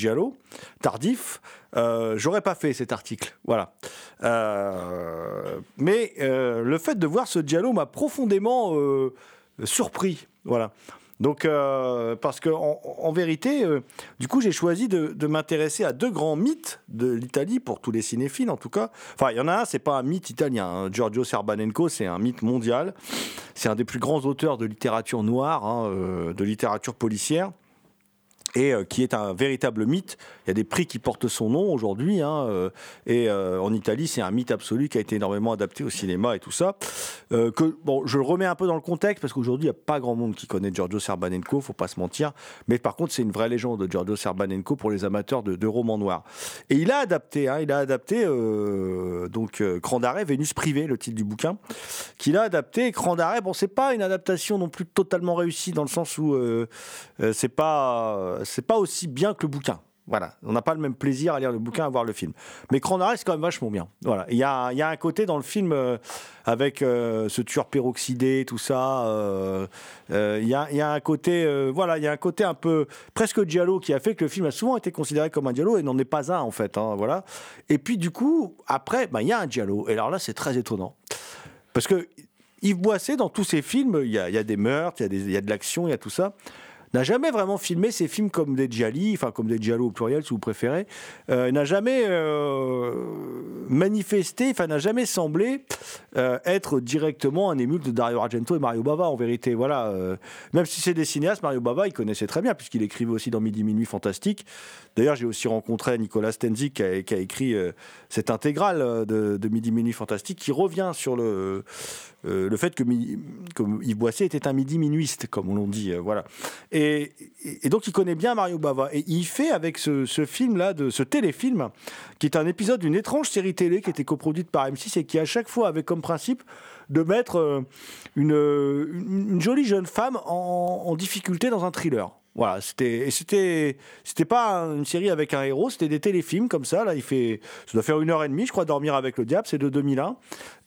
tardif, euh, j'aurais pas fait cet article. Voilà. Euh, mais le fait de voir ce Giallo m'a profondément surpris. Voilà. Donc, euh, parce que en, vérité, euh, du coup, j'ai choisi de, m'intéresser à deux grands mythes de l'Italie pour tous les cinéphiles, en tout cas. Enfin, il y en a un, c'est pas un mythe italien. Hein. Giorgio Serbanenko, c'est un mythe mondial. C'est un des plus grands auteurs de littérature noire, hein, euh, de littérature policière. Et euh, qui est un véritable mythe. Il y a des prix qui portent son nom aujourd'hui, hein, euh, et euh, en Italie, c'est un mythe absolu qui a été énormément adapté au cinéma et tout ça. Que bon, je le remets un peu dans le contexte parce qu'aujourd'hui, il n'y a pas grand monde qui connaît Giorgio Serbanenko, faut pas se mentir. Mais par contre, c'est une vraie légende de Giorgio Serbanenko pour les amateurs de, romans noirs. Et il a adapté, hein, il a adapté donc Cran d'arrêt, Vénus privée, le titre du bouquin, qu'il a adapté. Cran d'arrêt, bon, c'est pas une adaptation non plus totalement réussie dans le sens où c'est pas c'est pas aussi bien que le bouquin. Voilà, on n'a pas le même plaisir à lire le bouquin, à voir le film. Mais Cran d'arrêt, c'est quand même vachement bien. Voilà, il y a, y a un côté dans le film euh, avec euh, ce tueur peroxydé, tout ça. euh, euh, Il y, a, y a un côté, euh, voilà, il y a un côté un peu presque giallo qui a fait que le film a souvent été considéré comme un giallo et n'en est pas un en fait. hein, voilà. Et puis du coup, après, bah, il y a un giallo. Et alors là, c'est très étonnant parce que Yves Boisset, dans tous ses films, il y a, des meurtres, il y a de l'action, il y a tout ça n'a jamais vraiment filmé ses films comme des gialli, enfin comme des giallo au pluriel si vous préférez, euh, n'a jamais euh, manifesté, enfin n'a jamais semblé euh, être directement un émule de Dario Argento et Mario Bava en vérité. Voilà, même si c'est des cinéastes, Mario Bava il connaissait très bien puisqu'il écrivait aussi dans Midi Minuit Fantastique. D'ailleurs j'ai aussi rencontré Nicolas Stenzik qui a, écrit cette intégrale de Midi Minuit Fantastique qui revient sur le euh, le fait que, que Yves Boisset était un midi minuiste, comme on l'on dit, euh, voilà. Et, donc il connaît bien Mario Bava. Et il fait avec ce, film-là, de ce téléfilm, qui est un épisode d'une étrange série télé qui était coproduite par M6 et qui à chaque fois avait comme principe de mettre euh, une, jolie jeune femme en difficulté dans un thriller. Voilà, c'était c'était c'était pas une série avec un héros, c'était des téléfilms comme ça. Là, il fait ça doit faire une heure et demie, je crois, dormir avec le diable, c'est de 2001.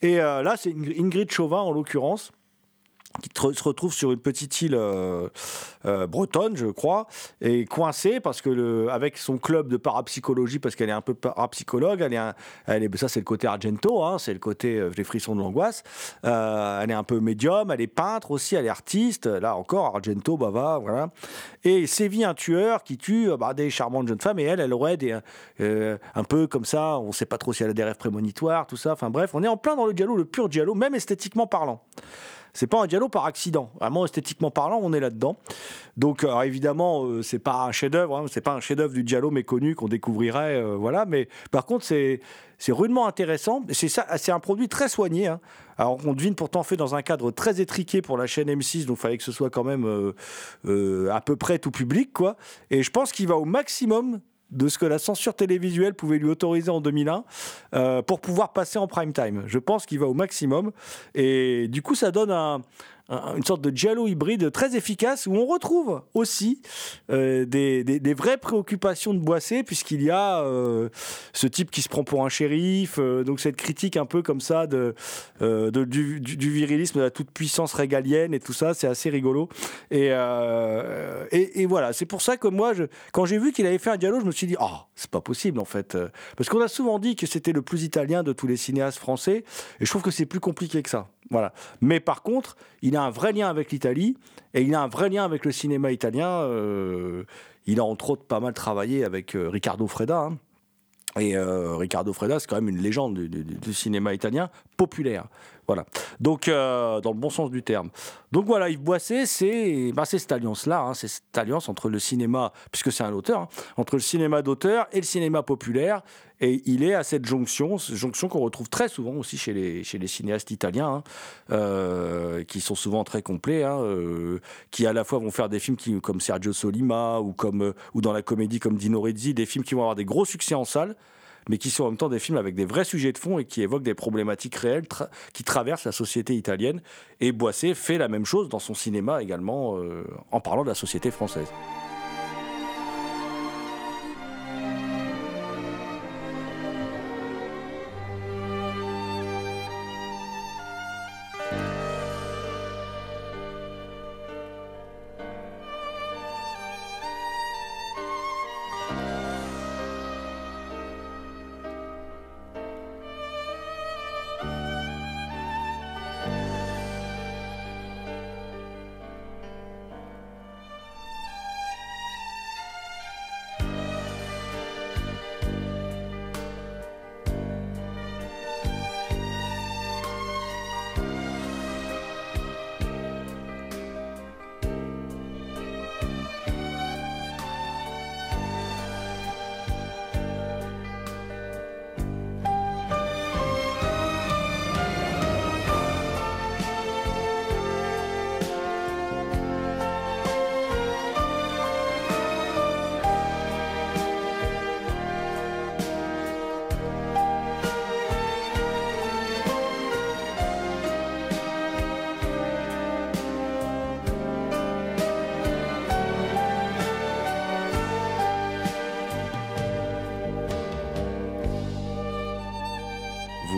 Et euh, là, c'est Ingr- Ingrid Chauvin en l'occurrence qui se retrouve sur une petite île euh, euh, bretonne, je crois, et coincée parce que le, avec son club de parapsychologie, parce qu'elle est un peu parapsychologue, elle est, un- elle est, ça c'est le côté Argento, hein, c'est le côté euh, les frissons de l'angoisse. Euh, elle est un peu médium, elle est peintre aussi, elle est artiste. Là encore, Argento, Bava, voilà. Et sévit un tueur qui tue bah, des charmantes jeunes femmes, et elle, elle aurait des, un peu comme ça, on ne sait pas trop si elle a des rêves prémonitoires, tout ça. Enfin bref, on est en plein dans le dialogue, le pur dialogue, même esthétiquement parlant. C'est pas un dialogue par accident. Vraiment esthétiquement parlant, on est là-dedans. Donc alors, évidemment, euh, c'est pas un chef-d'œuvre. Hein, c'est pas un chef-d'œuvre du dialogue méconnu qu'on découvrirait. euh, voilà. Mais par contre, c'est rudement intéressant. C'est un produit très soigné. hein. Alors on devine pourtant fait dans un cadre très étriqué pour la chaîne M6. Donc il fallait que ce soit quand même euh, euh, à peu près tout public, quoi. Et je pense qu'il va au maximum de ce que la censure télévisuelle pouvait lui autoriser en 2001 euh, pour pouvoir passer en prime time. Je pense qu'il va au maximum. Et du coup, ça donne un- un- une sorte de giallo hybride très efficace où on retrouve aussi euh, des, des- vraies préoccupations de Boissé puisqu'il y a euh, ce type qui se prend pour un shérif, euh, donc cette critique un peu comme ça de, du, du- virilisme, de la toute-puissance régalienne et tout ça, c'est assez rigolo. Et, et, voilà, c'est pour ça que moi, quand j'ai vu qu'il avait fait un dialogue, je me suis dit, ah, c'est pas possible en fait. Parce qu'on a souvent dit que c'était le plus italien de tous les cinéastes français, et je trouve que c'est plus compliqué que ça. Voilà. Mais par contre, il a un vrai lien avec l'Italie, et il a un vrai lien avec le cinéma italien. euh, il a entre autres pas mal travaillé avec euh, Riccardo Freda. hein. Et euh, Riccardo Freda, c'est quand même une légende du, cinéma italien populaire. Voilà. Donc, euh, dans le bon sens du terme. Donc voilà, Yves Boisset, c'est bah, cette alliance-là, hein, c'est cette alliance entre le cinéma, puisque c'est un auteur, hein, entre le cinéma d'auteur et le cinéma populaire. Et il est à cette jonction, cette jonction qu'on retrouve très souvent aussi chez les, cinéastes italiens, hein, euh, qui sont souvent très complets, euh, qui à la fois vont faire des films comme Sergio Solima ou, comme, ou dans la comédie comme Dino Rizzi, des films qui vont avoir des gros succès en salle, mais qui sont en même temps des films avec des vrais sujets de fond et qui évoquent des problématiques réelles qui traversent la société italienne. Et Boisset fait la même chose dans son cinéma également, euh, en parlant de la société française.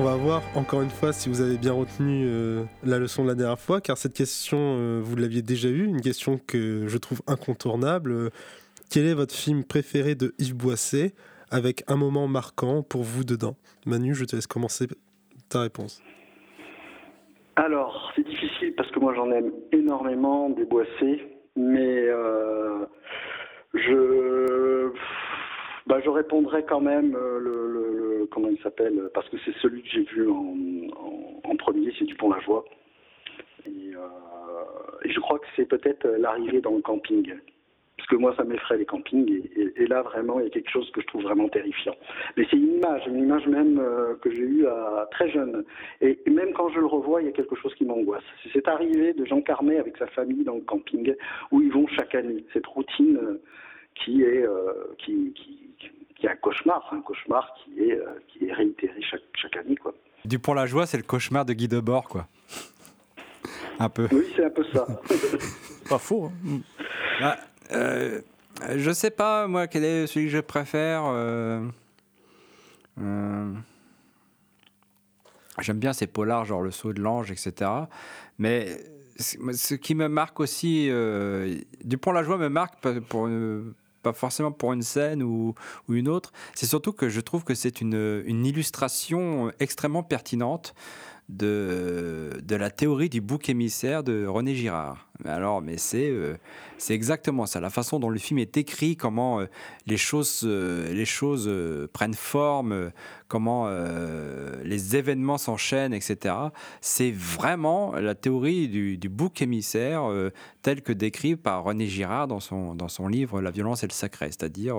On va voir encore une fois si vous avez bien retenu euh, la leçon de la dernière fois, car cette question, euh, vous l'aviez déjà eue, une question que je trouve incontournable. Euh, quel est votre film préféré de Yves Boisset, avec un moment marquant pour vous dedans? Manu, je te laisse commencer ta réponse. Alors, c'est difficile parce que moi j'en aime énormément des Boissé, mais je bah, je répondrai quand même euh, le, comment il s'appelle parce que c'est celui que j'ai vu en, premier, c'est Dupont la. Et, euh, et je crois que c'est peut-être l'arrivée dans le camping. Parce que moi, ça m'effraie les campings. Et, là, vraiment, il y a quelque chose que je trouve vraiment terrifiant. Mais c'est une image, une image même euh, que j'ai eue très jeune. Et, même quand je le revois, il y a quelque chose qui m'angoisse. C'est cette arrivée de Jean Carmet avec sa famille dans le camping, où ils vont chaque année. Cette routine qui est, qui, qui est un cauchemar, un cauchemar qui est, euh, qui est réitéré chaque, chaque année. Quoi. pour la joie, c'est le cauchemar de Guy Debord, quoi. un peu. Oui, c'est un peu ça. [laughs] pas faux. Hein. Bah, euh, je sais pas, moi, quel est celui que je préfère. Euh, euh, j'aime bien ces polars, genre Le Saut de l'Ange, etc. Mais ce qui me marque aussi, Dupont-la Joie me marque pour, pas forcément pour une scène ou, une autre. C'est surtout que je trouve que c'est une, une, illustration extrêmement pertinente de, de la théorie du bouc émissaire de René Girard. Alors, mais c'est euh, c'est exactement ça, la façon dont le film est écrit, comment euh, les choses, euh, les choses prennent forme, comment les événements s'enchaînent, etc. C'est vraiment la théorie du, bouc émissaire tel que décrit par René Girard dans son, dans son livre La violence et le sacré, c'est-à-dire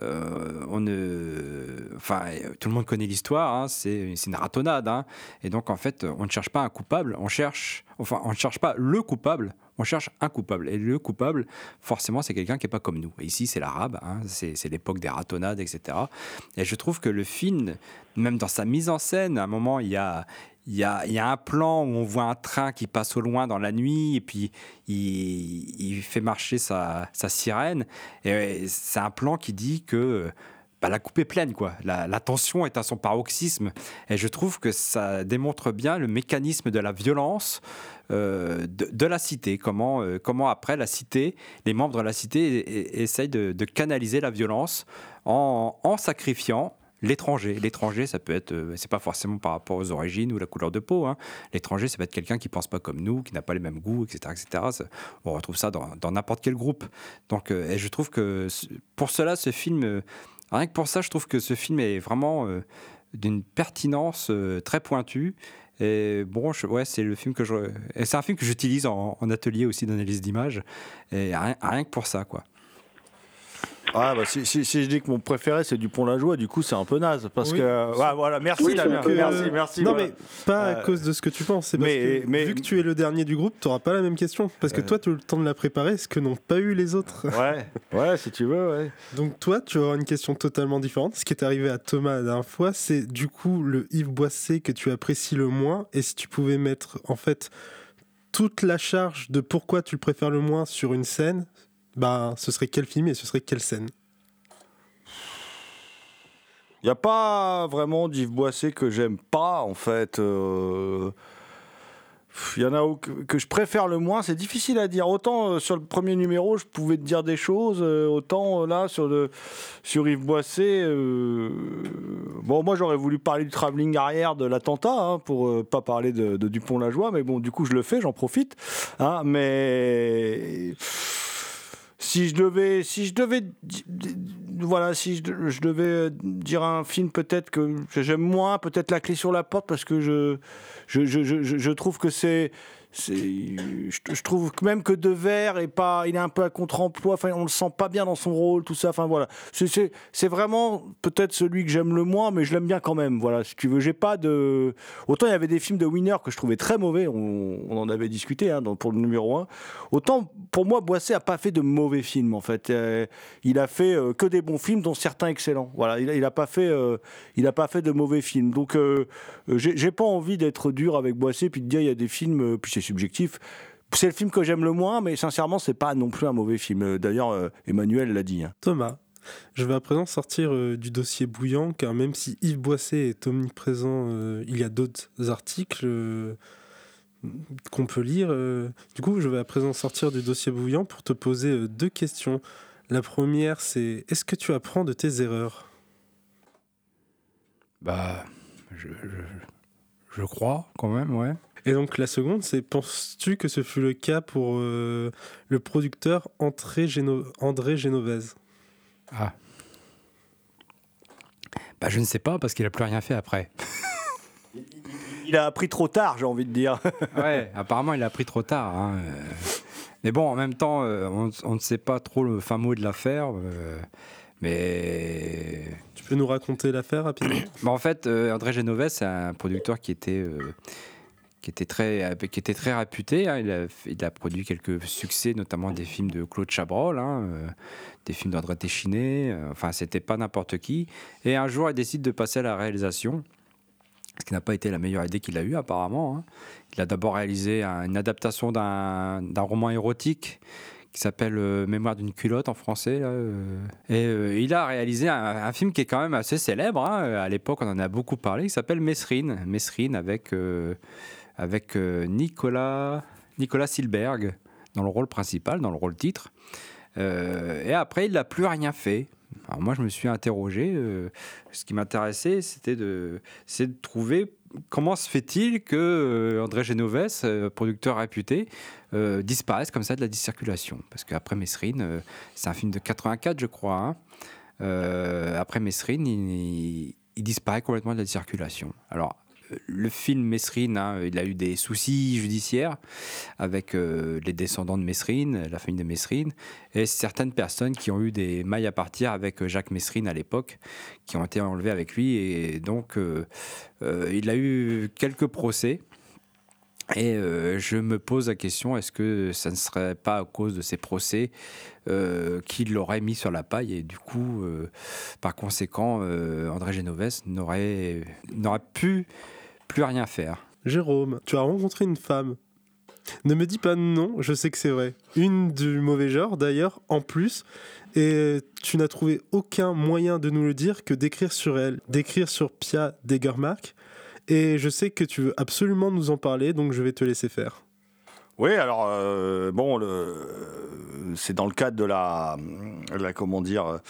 on ne, enfin, tout le monde connaît l'histoire, hein, c'est une ratonnade, hein, et donc en fait, on ne cherche pas un coupable, on cherche enfin, on ne cherche pas le coupable, on cherche un coupable. Et le coupable, forcément, c'est quelqu'un qui n'est pas comme nous. Ici, c'est l'arabe, hein, c'est l'époque des ratonnades, etc. Et je trouve que le film, même dans sa mise en scène, à un moment, il y a, y, a, un plan où on voit un train qui passe au loin dans la nuit et puis il, fait marcher sa, sa sirène. Et c'est un plan qui dit que bah, la coupe est pleine, quoi. La, tension est à son paroxysme. Et je trouve que ça démontre bien le mécanisme de la violence euh, de, la cité. Comment, euh, comment après la cité, les membres de la cité essayent de, canaliser la violence en, sacrifiant l'étranger. L'étranger, ça peut être, euh, c'est pas forcément par rapport aux origines ou la couleur de peau. Hein. L'étranger, ça peut être quelqu'un qui pense pas comme nous, qui n'a pas les mêmes goûts, etc., etc. on retrouve ça dans n'importe quel groupe. Donc, et je trouve que pour cela, ce film Rien que pour ça, je trouve que ce film est vraiment d'une pertinence très pointue. Et bon, ouais, c'est le film que je, c'est un film que j'utilise en, atelier aussi d'analyse d'image. Et rien, que pour ça, quoi. Ah bah si, si- si je dis que mon préféré c'est Dupont-la-Joie, du coup c'est un peu naze parce Oui. que ouais, voilà merci Oui, Damien, euh, merci merci. Non, voilà. mais pas à Euh, cause de ce que tu penses. C'est parce mais- que mais- vu que tu es le dernier du groupe, tu n'auras pas la même question. Parce que Euh. toi, tu as eu le temps de la préparer, ce que n'ont pas eu les autres. Ouais, ouais, si tu veux, ouais. Donc toi, tu auras une question totalement différente. Ce qui est arrivé à Thomas la dernière fois, c'est du coup le Yves Boisset que tu apprécies le moins. Et si tu pouvais mettre en fait toute la charge de pourquoi tu le préfères le moins sur une scène, bah ce serait quel film et ce serait quelle scène? Il n'y a pas vraiment d'Yves Boisset que j'aime pas, en fait. euh, Il y en a que je préfère le moins, c'est difficile à dire. Autant euh, sur le premier numéro, je pouvais te dire des choses, euh, autant là, sur, le, sur Yves Boisset, bon, moi j'aurais voulu parler du travelling arrière de l'attentat, hein, pour pas parler de, de Dupont-la-Joie, mais bon, du coup je le fais, j'en profite. hein, mais si je devais, si devais, voilà, si je, de- je devais euh, dire un film peut-être que j'aime moins, peut-être La Clé sur la porte, parce que je, trouve que c'est, je, trouve même que De Verre est pas, il est un peu à contre-emploi, enfin on le sent pas bien dans son rôle, tout ça, enfin voilà, c'est, vraiment peut-être celui que j'aime le moins, mais je l'aime bien quand même, voilà, si tu veux, j'ai pas de, autant il y avait des films de Winner que je trouvais très mauvais, on, en avait discuté hein, pour le numéro 1, autant pour moi Boisset a pas fait de mauvais films en fait, Euh, il a fait euh, que des bons films, dont certains excellents, voilà, il il a pas fait, euh, il a pas fait de mauvais films, donc j'ai pas envie d'être dur avec Boisset puis de dire il y a des films, puis c'est subjectif. C'est le film que j'aime le moins, mais sincèrement, c'est pas non plus un mauvais film. D'ailleurs, euh, Emmanuel l'a dit. hein. Thomas, je vais à présent sortir euh, du dossier bouillant, car même si Yves Boisset est omniprésent, euh, il y a d'autres articles euh, qu'on peut lire. euh. Du coup, je vais à présent sortir du dossier bouillant pour te poser euh, deux questions. La première, c'est est-ce que tu apprends de tes erreurs? Bah, je, je, je crois quand même, ouais. Et donc la seconde, c'est penses-tu que ce fut le cas pour euh, le producteur André, André Génovese Ah. Bah, je ne sais pas parce qu'il a plus rien fait après. Il a appris trop tard, j'ai envie de dire. [laughs] ouais, apparemment il a pris trop tard. hein, euh. Mais bon, en même temps, euh, on, on ne sait pas trop le fin mot de l'affaire. Mais Tu peux nous raconter l'affaire rapidement? Bah, en fait, André Genovès, c'est un producteur qui était, euh, qui était, très, qui était très réputé. hein. Il, a, il a produit quelques succès, notamment des films de Claude Chabrol, hein, euh, des films d'André Téchiné. euh, enfin, c'était pas n'importe qui. Et un jour, il décide de passer à la réalisation. Ce qui n'a pas été la meilleure idée qu'il a eue, apparemment. hein. Il a d'abord réalisé un- une adaptation d'un d'un roman érotique qui s'appelle euh, Mémoire d'une culotte en français. Et il a réalisé un, un film qui est quand même assez célèbre. À l'époque, on en a beaucoup parlé. qui s'appelle Mesrine. Mesrine avec, avec euh, Nicolas, Nicolas Silberg dans le rôle principal, dans le rôle titre. Euh, et après, il n'a plus rien fait. Alors moi, je me suis interrogé. euh, ce qui m'intéressait, c'était de, trouver comment se fait-il que euh, André Genovès, producteur réputé, disparaisse comme ça de la circulation Parce qu'après Mesrine, euh, c'est un film de 84, je crois. hein. Après Mesrine, il, il disparaît complètement de la circulation. Alors, le film Mesrine, hein, il a eu des soucis judiciaires avec euh, les descendants de Mesrine, la famille de Mesrine, et certaines personnes qui ont eu des mailles à partir avec euh, Jacques Mesrine à l'époque, qui ont été enlevées avec lui, et donc euh, il a eu quelques procès. Et je me pose la question, est-ce que ça ne serait pas à cause de ces procès euh, qu'il l'aurait mis sur la paille et du coup, par conséquent, André Genovès n'aurait n'aurait pu plus rien faire. Jérôme, tu as rencontré une femme. Ne me dis pas non, je sais que c'est vrai. Une du mauvais genre d'ailleurs, en plus. Et tu n'as trouvé aucun moyen de nous le dire que d'écrire sur elle, d'écrire sur Pia Degermark. Et je sais que tu veux absolument nous en parler, donc je vais te laisser faire. Oui, alors euh, bon, c'est dans le cadre de la, comment dire,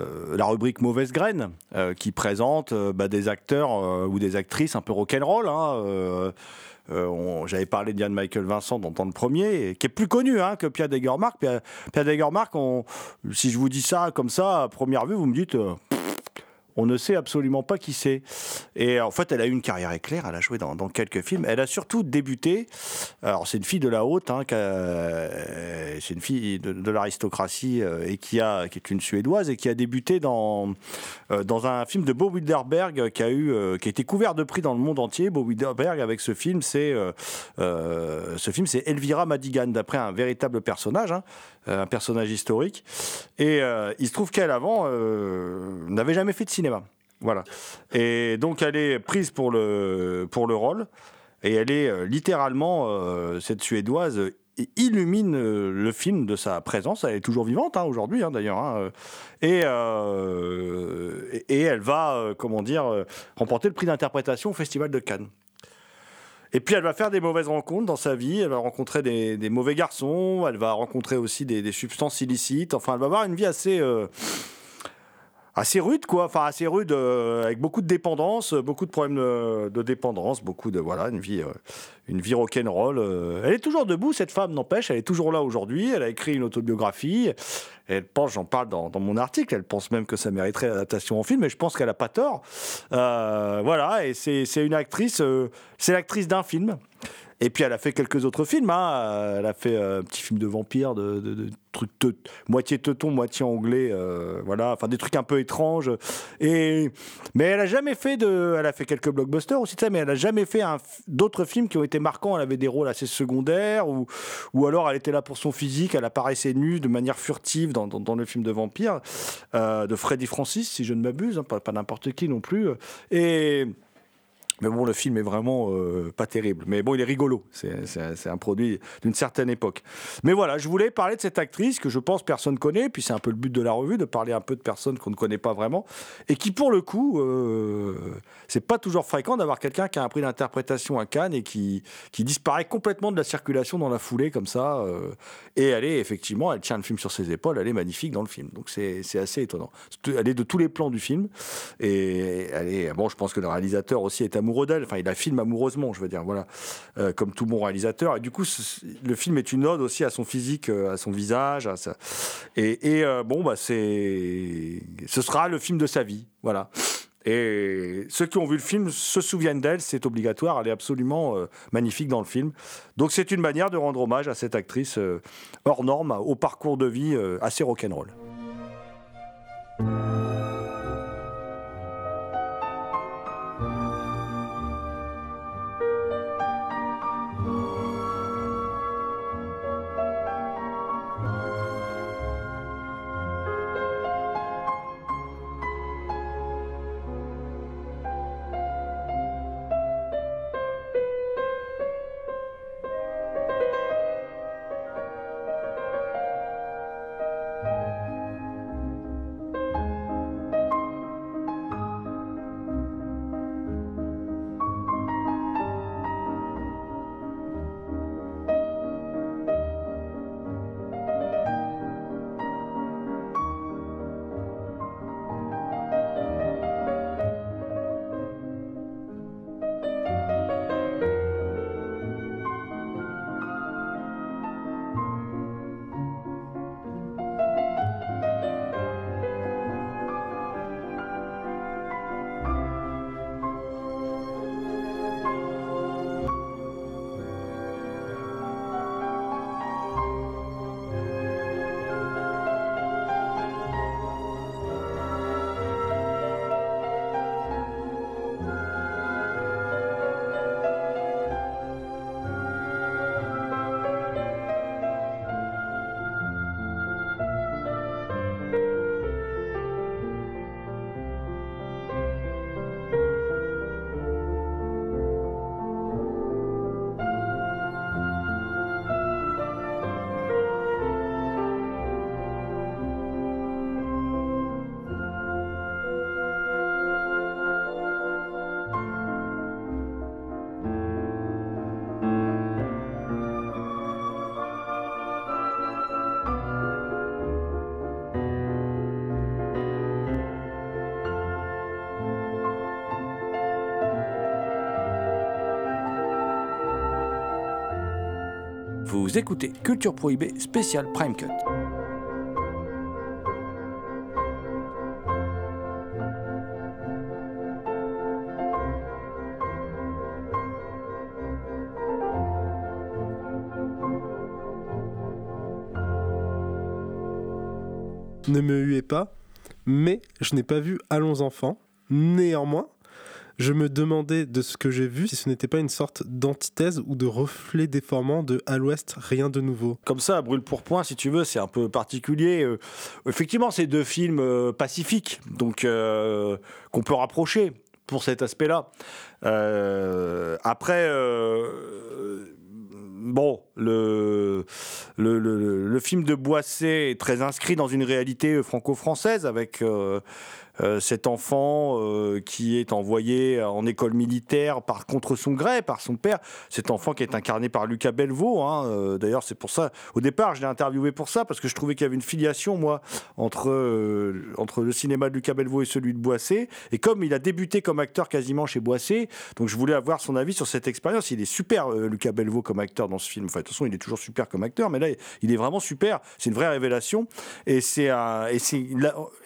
euh, la rubrique mauvaise graine euh, qui présente bah, des acteurs ou des actrices un peu rock'n'roll. Hein, J'avais parlé d'Ian Michael Vincent dans le premier, qui est plus connu hein, que Pierre Degermark. Pierre, Pierre Degermark, si je vous dis ça comme ça à première vue, vous me dites. On ne sait absolument pas qui c'est. Et en fait, elle a eu une carrière éclair. Elle a joué dans, quelques films. Elle a surtout débuté. Alors, c'est une fille de la haute. hein, a- c'est une fille de, l'aristocratie euh, et qui a, qui est une suédoise et qui a débuté dans euh, dans un film de Bo Widerberg qui a eu, euh, qui a été couvert de prix dans le monde entier. Bo Widerberg avec ce film, c'est euh, euh, ce Elvira Madigan, d'après un véritable personnage, hein, euh, un personnage historique. Et euh, il se trouve qu'elle avant euh, n'avait jamais fait de cinéma. Voilà. Et donc elle est prise pour le pour le rôle. Et elle est euh, littéralement euh, cette suédoise euh, illumine le film de sa présence. Elle est toujours vivante hein, aujourd'hui, hein, d'ailleurs. hein, et, et elle va, comment dire, remporter le prix d'interprétation au Festival de Cannes. Et puis elle va faire des mauvaises rencontres dans sa vie. Elle va rencontrer des, mauvais garçons. Elle va rencontrer aussi des, substances illicites. Enfin, elle va avoir une vie assez assez rude, quoi. Enfin, assez rude, euh, avec beaucoup de dépendance, euh, beaucoup de problèmes de, de dépendance, beaucoup de voilà, une vie, euh, vie rock'n'roll. Elle est toujours debout, cette femme, n'empêche. Elle est toujours là aujourd'hui. Elle a écrit une autobiographie. Elle pense, j'en parle dans, mon article. Elle pense même que ça mériterait l'adaptation en film, et je pense qu'elle a pas tort. Voilà, et c'est une actrice. c'est l'actrice d'un film. Et puis elle a fait quelques autres films. hein. Euh, Elle a fait euh, un petit film de vampire, de, de- trucs moitié teuton, moitié anglais. euh, voilà, enfin des trucs un peu étranges. Et mais elle a jamais fait de. Elle a fait quelques blockbusters aussi mais elle a jamais fait d'autres films qui ont été marquants. Elle avait des rôles assez secondaires ou ou alors elle était là pour son physique. Elle apparaissait nue de manière furtive dans, le film de vampire de Freddy Francis, si je ne m'abuse, hein, pas, pas n'importe qui non plus. Et mais bon, le film est vraiment euh, pas terrible. Mais bon, il est rigolo. C'est- un produit d'une certaine époque. Mais voilà, je voulais parler de cette actrice que je pense personne connaît. Puis c'est un peu le but de la revue, de parler un peu de personnes qu'on ne connaît pas vraiment. Et qui, pour le coup, euh, c'est pas toujours fréquent d'avoir quelqu'un qui a un prix d'interprétation à Cannes et qui, qui disparaît complètement de la circulation dans la foulée comme ça. euh, et elle est effectivement, elle tient le film sur ses épaules. Elle est magnifique dans le film. Donc c'est assez étonnant. Elle est de tous les plans du film. Et elle est, bon, je pense que le réalisateur aussi est amoureux d'elle. Enfin, il la filme amoureusement, je veux dire, voilà, Euh, comme tout bon réalisateur. Et du coup, le film est une ode aussi à son physique, euh, à son visage, à et, euh, bon, bah, c'est, ce sera le film de sa vie, voilà. Et ceux qui ont vu le film se souviennent d'elle, c'est obligatoire, elle est absolument magnifique dans le film. Donc c'est une manière de rendre hommage à cette actrice hors norme, au parcours de vie assez rock'n'roll. Vous écoutez Culture Prohibée spécial Prime Cut. Ne me huez pas, mais je n'ai pas vu Allons enfants. Néanmoins, je me demandais de ce que j'ai vu si ce n'était pas une sorte d'antithèse ou de reflet déformant de À l'Ouest, rien de nouveau. Comme ça, brûle pour point, si tu veux, c'est un peu particulier. Euh, effectivement, c'est deux films euh, pacifiques, donc euh, qu'on peut rapprocher pour cet aspect-là. Après, bon, le, film de Boisset est très inscrit dans une réalité franco-française avec cet enfant euh, qui est envoyé en école militaire par contre son gré, par son père. Cet enfant qui est incarné par Lucas Belvaux. hein, euh, D'ailleurs, c'est pour ça. Au départ, je l'ai interviewé pour ça parce que je trouvais qu'il y avait une filiation, moi, entre euh, entre le cinéma de Lucas Belvaux et celui de Boisset. Et comme il a débuté comme acteur quasiment chez Boisset, donc je voulais avoir son avis sur cette expérience. Il est super, euh, Lucas Belvaux, comme acteur dans ce film. Enfin, de toute façon, il est toujours super comme acteur, mais là, il est vraiment super. C'est une vraie révélation. Et c'est un, et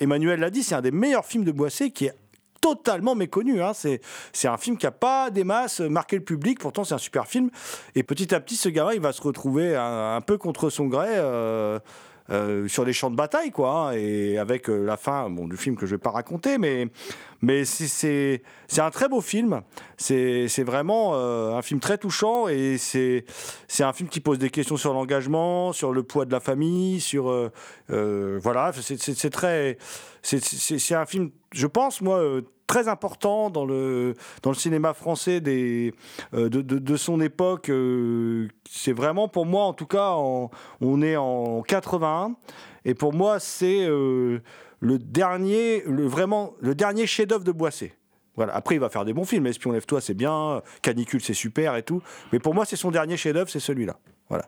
Emmanuel l'a dit, c'est un des meilleurs films de Boisset qui est totalement méconnu. Hein. C'est, c'est un film qui n'a pas des masses marqué le public, pourtant c'est un super film. Et petit à petit, ce gamin, il va se retrouver un, un peu contre son gré. euh, euh, sur les champs de bataille, quoi, hein, et avec euh, la fin bon, du film que je vais pas raconter, mais, mais c'est- un très beau film. C'est vraiment euh, un film très touchant et c'est un film qui pose des questions sur l'engagement, sur le poids de la famille, sur voilà, c'est très c'est un film, je pense moi. Très important dans le dans le cinéma français des euh, de, de, son époque euh, c'est vraiment pour moi en tout cas on est en 81 et pour moi c'est euh, le dernier le vraiment le dernier chef-d'œuvre de Boisset voilà. Après, il va faire des bons films. Espion, lève-toi, c'est bien. Canicule, c'est super et tout. Mais pour moi, c'est son dernier chef-d'œuvre, c'est celui-là. Voilà.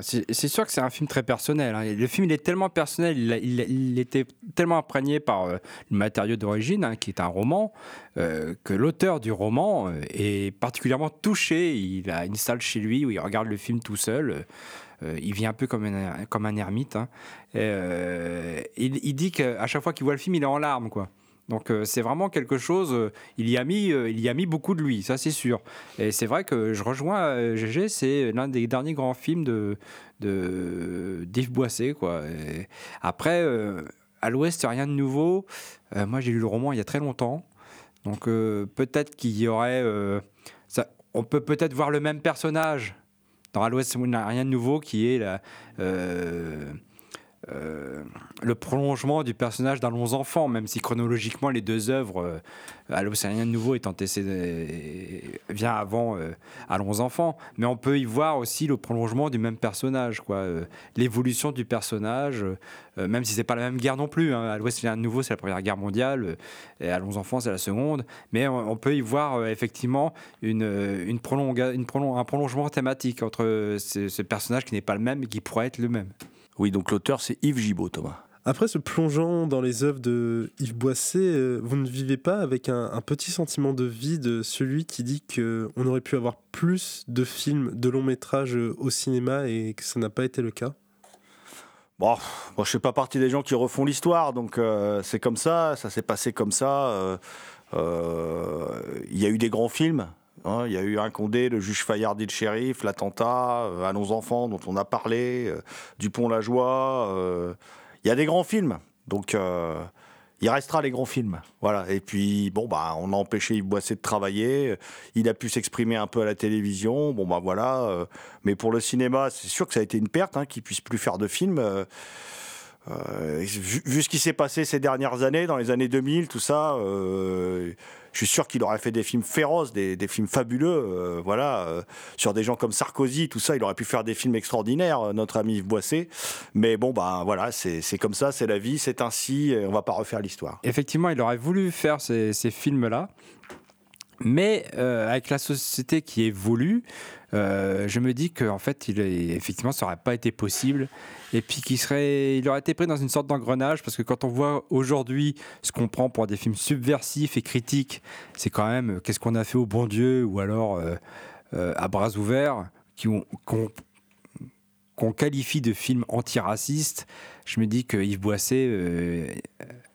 Ah, C'est sûr que c'est un film très personnel. hein. Le film, il est tellement personnel, il, était tellement imprégné par euh, le matériau d'origine, hein, qui est un roman, euh, que l'auteur du roman euh, est particulièrement touché. Il a une salle chez lui où il regarde le film tout seul. Il vit un peu comme un, comme un ermite. hein. Il dit qu'à chaque fois qu'il voit le film, il est en larmes, quoi. Donc euh, c'est vraiment quelque chose. euh, il y a mis, euh, il y a mis beaucoup de lui, ça c'est sûr. Et c'est vrai que je rejoins GG, c'est l'un des derniers grands films de de d'Yves Boisset, quoi. Après, à l'Ouest, rien de nouveau. Moi, j'ai lu le roman il y a très longtemps, donc peut-être qu'il y aurait. on peut peut-être voir le même personnage dans À l'Ouest, rien de nouveau, qui est la. Euh, le prolongement du personnage d'Allons enfants, même si chronologiquement les deux œuvres, euh, rien de nouveau est antécédé, vient avant euh, Allons enfants, mais on peut y voir aussi le prolongement du même personnage, quoi, euh, l'évolution du personnage, euh, même si c'est pas la même guerre non plus. Hein. C'est rien de nouveau, c'est la première guerre mondiale, et Allons enfants c'est la seconde, mais on, peut y voir effectivement une, une un prolongement thématique entre ce, ce personnage qui n'est pas le même, mais qui pourrait être le même. Oui, donc l'auteur, c'est Yves Gibaud, Thomas. Après se plongeant dans les œuvres de Yves Boisset, euh, vous ne vivez pas avec un, un petit sentiment de vide, celui qui dit qu'on aurait pu avoir plus de films, de longs métrages euh, au cinéma et que ça n'a pas été le cas? Bon, moi, je fais pas partie des gens qui refont l'histoire, donc euh, c'est comme ça, ça s'est passé comme ça. euh, euh, Il y a eu des grands films. Hein, Il y a eu un Condé, le juge Fayard et le shérif, l'attentat, euh, Allons enfants dont on a parlé, euh, Dupont-la-Joie. euh, Il y a des grands films, donc euh, il restera les grands films. Voilà. Et puis bon bah on a empêché Yves Boisset de travailler. Il a pu s'exprimer un peu à la télévision. Bon bah voilà. euh, mais pour le cinéma, c'est sûr que ça a été une perte hein, qu'il puisse plus faire de films. vu, ce qui s'est passé ces dernières années, dans les années 2000, tout ça, je suis sûr qu'il aurait fait des films féroces, des, des films fabuleux, euh, voilà, euh, sur des gens comme Sarkozy, tout ça, il aurait pu faire des films extraordinaires, euh, notre ami Yves Boisset. Mais bon, bah voilà, c'est comme ça, c'est la vie, c'est ainsi, on va pas refaire l'histoire. effectivement, il aurait voulu faire ces, ces films-là, mais euh, avec la société qui évolue, euh, je me dis qu'en fait, il effectivement, ça n'aurait pas été possible, et puis qu'il serait, il aurait été pris dans une sorte d'engrenage, parce que quand on voit aujourd'hui ce qu'on prend pour des films subversifs et critiques, c'est quand même euh, qu'est-ce qu'on a fait au bon Dieu, ou alors à bras ouverts, qu'on qualifie de films antiracistes, je me dis que Yves Boisset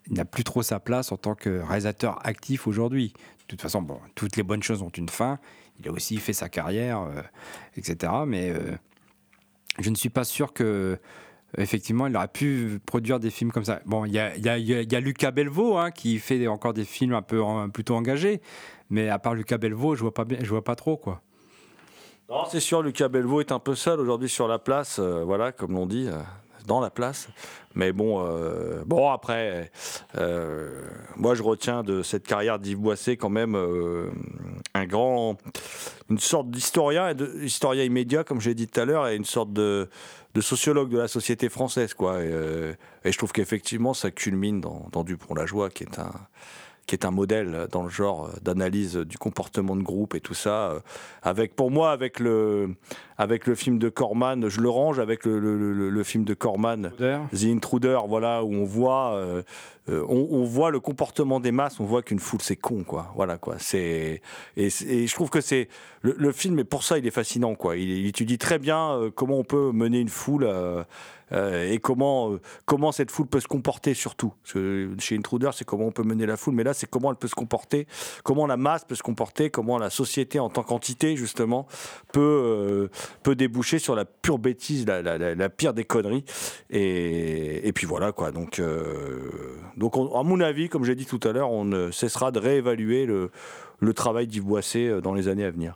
n'a plus trop sa place en tant que réalisateur actif aujourd'hui. De toute façon, bon, toutes les bonnes choses ont une fin. Il a aussi fait sa carrière, euh, etc. Mais euh, je ne suis pas sûr que effectivement, il aurait pu produire des films comme ça. Bon, il y a, Lucas Belvaux hein, qui fait encore des films un peu plutôt engagés, mais à part Lucas Belvaux, je vois pas bien, je vois pas trop quoi. C'est sûr, Lucas Belvaux est un peu seul aujourd'hui sur la place, euh, voilà, comme l'on dit, euh, dans la place. Mais bon, euh, bon après, euh, moi je retiens de cette carrière d'Yves Boisset quand même euh, un grand, une sorte d'historien, historien immédiat, comme j'ai dit tout à l'heure, et une sorte de, sociologue de la société française, quoi. Et, et je trouve qu'effectivement, ça culmine dans, dans Dupont-la-Joie, qui est un qui est un modèle dans le genre d'analyse du comportement de groupe et tout ça. euh, Avec, pour moi, avec le, avec le film de Corman, je le range avec le, le- le- le film de Corman, The Intruder, voilà, où on voit, euh, euh, on, on voit le comportement des masses, on voit qu'une foule c'est con, quoi. Voilà, quoi. C'est et, je trouve que c'est le, film, et pour ça, il est fascinant, quoi. Il, il étudie très bien euh, comment on peut mener une foule. euh, euh, et comment, euh, comment cette foule peut se comporter surtout. Parce que chez Intruder, c'est comment on peut mener la foule, mais là, c'est comment elle peut se comporter, comment la masse peut se comporter, comment la société en tant qu'entité, justement, peut, euh, peut déboucher sur la pure bêtise, la, la- pire des conneries. Et, et puis voilà, quoi. Donc, donc on- à mon avis, comme j'ai dit tout à l'heure, on ne cessera de réévaluer le, le travail d'Yves Boisset dans les années à venir.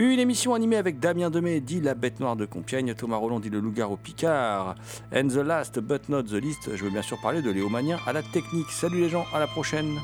Une émission animée avec Damien Demey, dit La Bête Noire de Compiègne, Thomas Roland, dit Le Loup-Garou Picard, and the last but not the least, je veux bien sûr parler de Léo à la technique. Salut les gens, à la prochaine